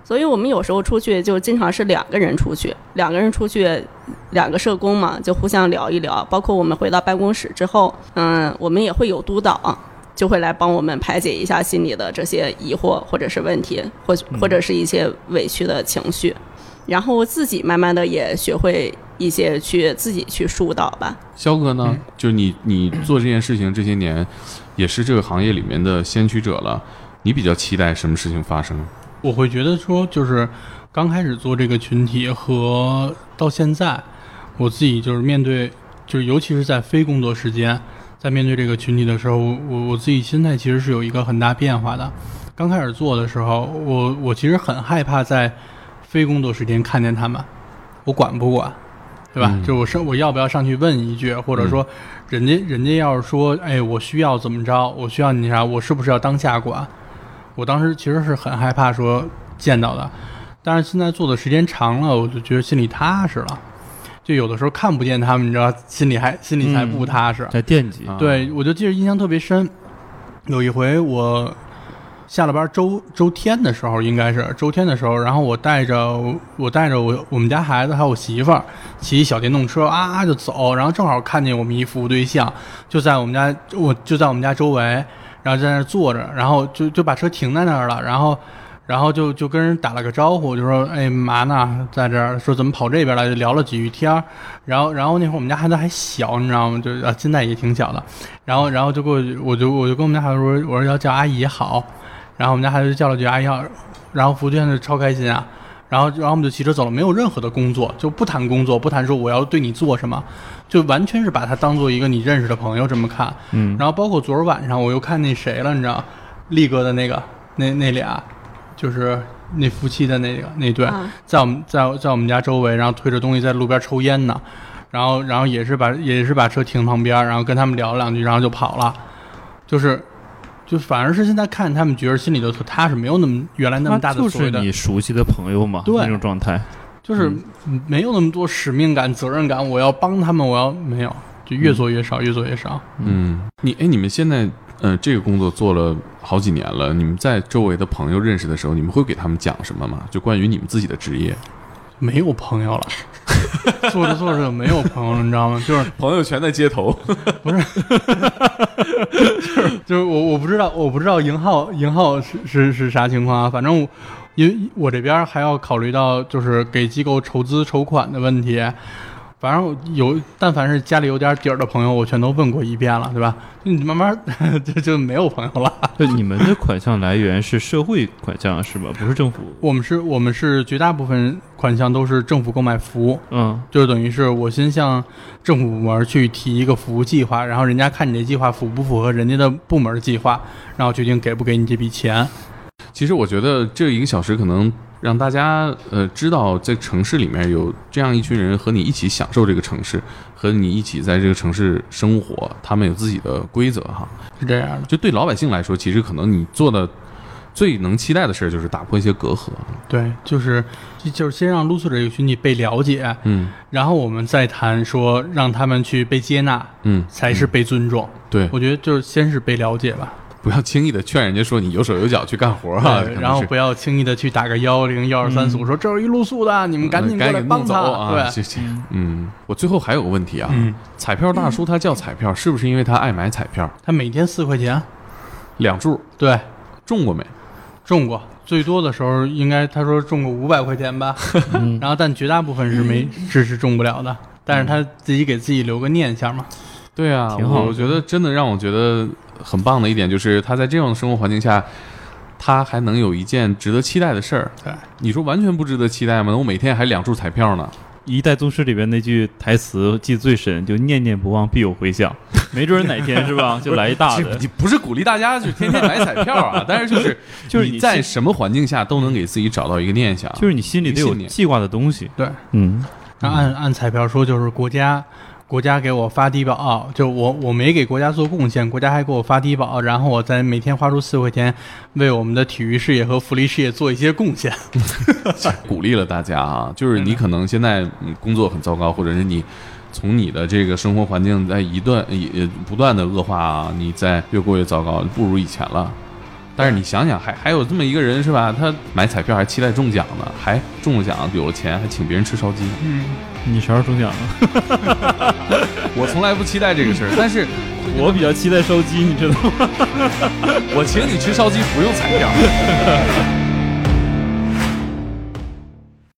Speaker 4: 所以我们有时候出去就经常是两个人出去，两个人出去，两个社工嘛，就互相聊一聊。包括我们回到办公室之后，嗯，我们也会有督导。就会来帮我们排解一下心里的这些疑惑或者是问题，或或者是一些委屈的情绪，然后自己慢慢的也学会一些去自己去疏导吧。
Speaker 1: 肖哥呢，就是你你做这件事情这些年，也是这个行业里面的先驱者了。你比较期待什么事情发生？
Speaker 2: 我会觉得说，就是刚开始做这个群体和到现在，我自己就是面对，就是尤其是在非工作时间。在面对这个群体的时候，我我自己心态其实是有一个很大变化的。刚开始做的时候，我我其实很害怕在非工作时间看见他们，我管不管，对吧？就我上我要不要上去问一句，或者说人家人家要是说，哎，我需要怎么着，我需要你啥，我是不是要当下管？我当时其实是很害怕说见到的，但是现在做的时间长了，我就觉得心里踏实了。就有的时候看不见他们，你知道，心里还心里才不踏实，
Speaker 3: 在惦记。
Speaker 2: 对，我就记得印象特别深。有一回我下了班周周天的时候，应该是周天的时候，然后我带着我带着我我们家孩子还有我媳妇儿骑小电动车啊就走，然后正好看见我们一服务对象就在我们家，我就在我们家周围，然后在那坐着，然后就就把车停在那儿了，然后。然后就就跟人打了个招呼，就说：“哎，嘛呢？在这儿说怎么跑这边来？”就聊了几句天儿。然后，然后那会儿我们家孩子还小，你知道吗？就啊，现在也挺小的。然后，然后就过去，我就我就跟我们家孩子说：“我说要叫阿姨好。”然后我们家孩子就叫了句阿姨好。然后服务员就超开心啊。然后，然后我们就骑车走了，没有任何的工作，就不谈工作，不谈说我要对你做什么，就完全是把他当做一个你认识的朋友这么看。
Speaker 3: 嗯。
Speaker 2: 然后包括昨儿晚上我又看那谁了，你知道，力哥的那个那那俩。就是那夫妻的那个那对，在我们在在我们家周围，然后推着东西在路边抽烟呢，然后然后也是把也是把车停旁边，然后跟他们聊了两句，然后就跑了，就是就反而是现在看他们觉得心里头特踏实，没有那么原来那么大的
Speaker 3: 就是你熟悉的朋友嘛，
Speaker 2: 对
Speaker 3: 那种状态，
Speaker 2: 就是没有那么多使命感、责任感，我要帮他们，我要没有，就越做越少，越做越少。
Speaker 1: 嗯，你哎，你们现在。呃，这个工作做了好几年了。你们在周围的朋友认识的时候，你们会给他们讲什么吗？就关于你们自己的职业，
Speaker 2: 没有朋友了，做着做着没有朋友了，你知道吗？就是
Speaker 1: 朋友全在街头，
Speaker 2: 不是，就是就是我我不知道，我不知道银浩银浩是是是啥情况啊？反正因为我这边还要考虑到就是给机构筹资筹款的问题。反正有，但凡是家里有点底儿的朋友，我全都问过一遍了，对吧？你慢慢 就就没有朋友了。
Speaker 3: 就你们的款项来源是社会款项是吧？不是政府。
Speaker 2: 我们是，我们是绝大部分款项都是政府购买服务。
Speaker 3: 嗯，
Speaker 2: 就等于是我先向政府部门去提一个服务计划，然后人家看你这计划符不符合人家的部门计划，然后决定给不给你这笔钱。
Speaker 1: 其实我觉得这一个小时可能。让大家呃知道，在城市里面有这样一群人和你一起享受这个城市，和你一起在这个城市生活，他们有自己的规则哈，
Speaker 2: 是这样的。
Speaker 1: 就对老百姓来说，其实可能你做的最能期待的事儿就是打破一些隔阂。
Speaker 2: 对，就是就是先让露宿者这个群体被了解，
Speaker 1: 嗯，
Speaker 2: 然后我们再谈说让他们去被接纳，
Speaker 1: 嗯，
Speaker 2: 才是被尊重。
Speaker 1: 对，
Speaker 2: 我觉得就是先是被了解吧。
Speaker 1: 不要轻易的劝人家说你有手有脚去干活哈，
Speaker 2: 然后不要轻易的去打个幺零幺二三四五，说这有一露宿的，你们赶紧过来帮他。
Speaker 1: 对，嗯，我最后还有个问题啊，彩票大叔他叫彩票，是不是因为他爱买彩票？
Speaker 2: 他每天四块钱，
Speaker 1: 两注，
Speaker 2: 对，
Speaker 1: 中过没？
Speaker 2: 中过，最多的时候应该他说中过五百块钱吧，然后但绝大部分是没，这是中不了的，但是他自己给自己留个念想嘛。
Speaker 1: 对啊，
Speaker 3: 挺好。
Speaker 1: 我觉得真的让我觉得。很棒的一点就是他在这样的生活环境下，他还能有一件值得期待的事儿。
Speaker 2: 对，
Speaker 1: 你说完全不值得期待吗？我每天还两注彩票呢。
Speaker 3: 一代宗师里边那句台词记最深，就念念不忘必有回响。没准哪天是吧，就来一大的。
Speaker 1: 你不是鼓励大家就天天买彩票啊？但是就是
Speaker 3: 就是
Speaker 1: 你在什么环境下都能给自己找到一个念想，
Speaker 3: 就是你心里得有记挂的东西。
Speaker 2: 对，
Speaker 3: 嗯，
Speaker 2: 按按彩票说，就是国家。国家给我发低保，就我我没给国家做贡献，国家还给我发低保，然后我再每天花出四块钱，为我们的体育事业和福利事业做一些贡献，
Speaker 1: 鼓励了大家啊！就是你可能现在工作很糟糕，或者是你从你的这个生活环境在一段也不断的恶化啊，你在越过越糟糕，不如以前了。但是你想想，还还有这么一个人是吧？他买彩票还期待中奖呢，还中了奖，有了钱还请别人吃烧鸡。
Speaker 2: 嗯，
Speaker 3: 你啥时候中奖
Speaker 1: 了？我从来不期待这个事儿，但是
Speaker 3: 我比较期待烧鸡，你知道吗？
Speaker 1: 我请你吃烧鸡不用彩票。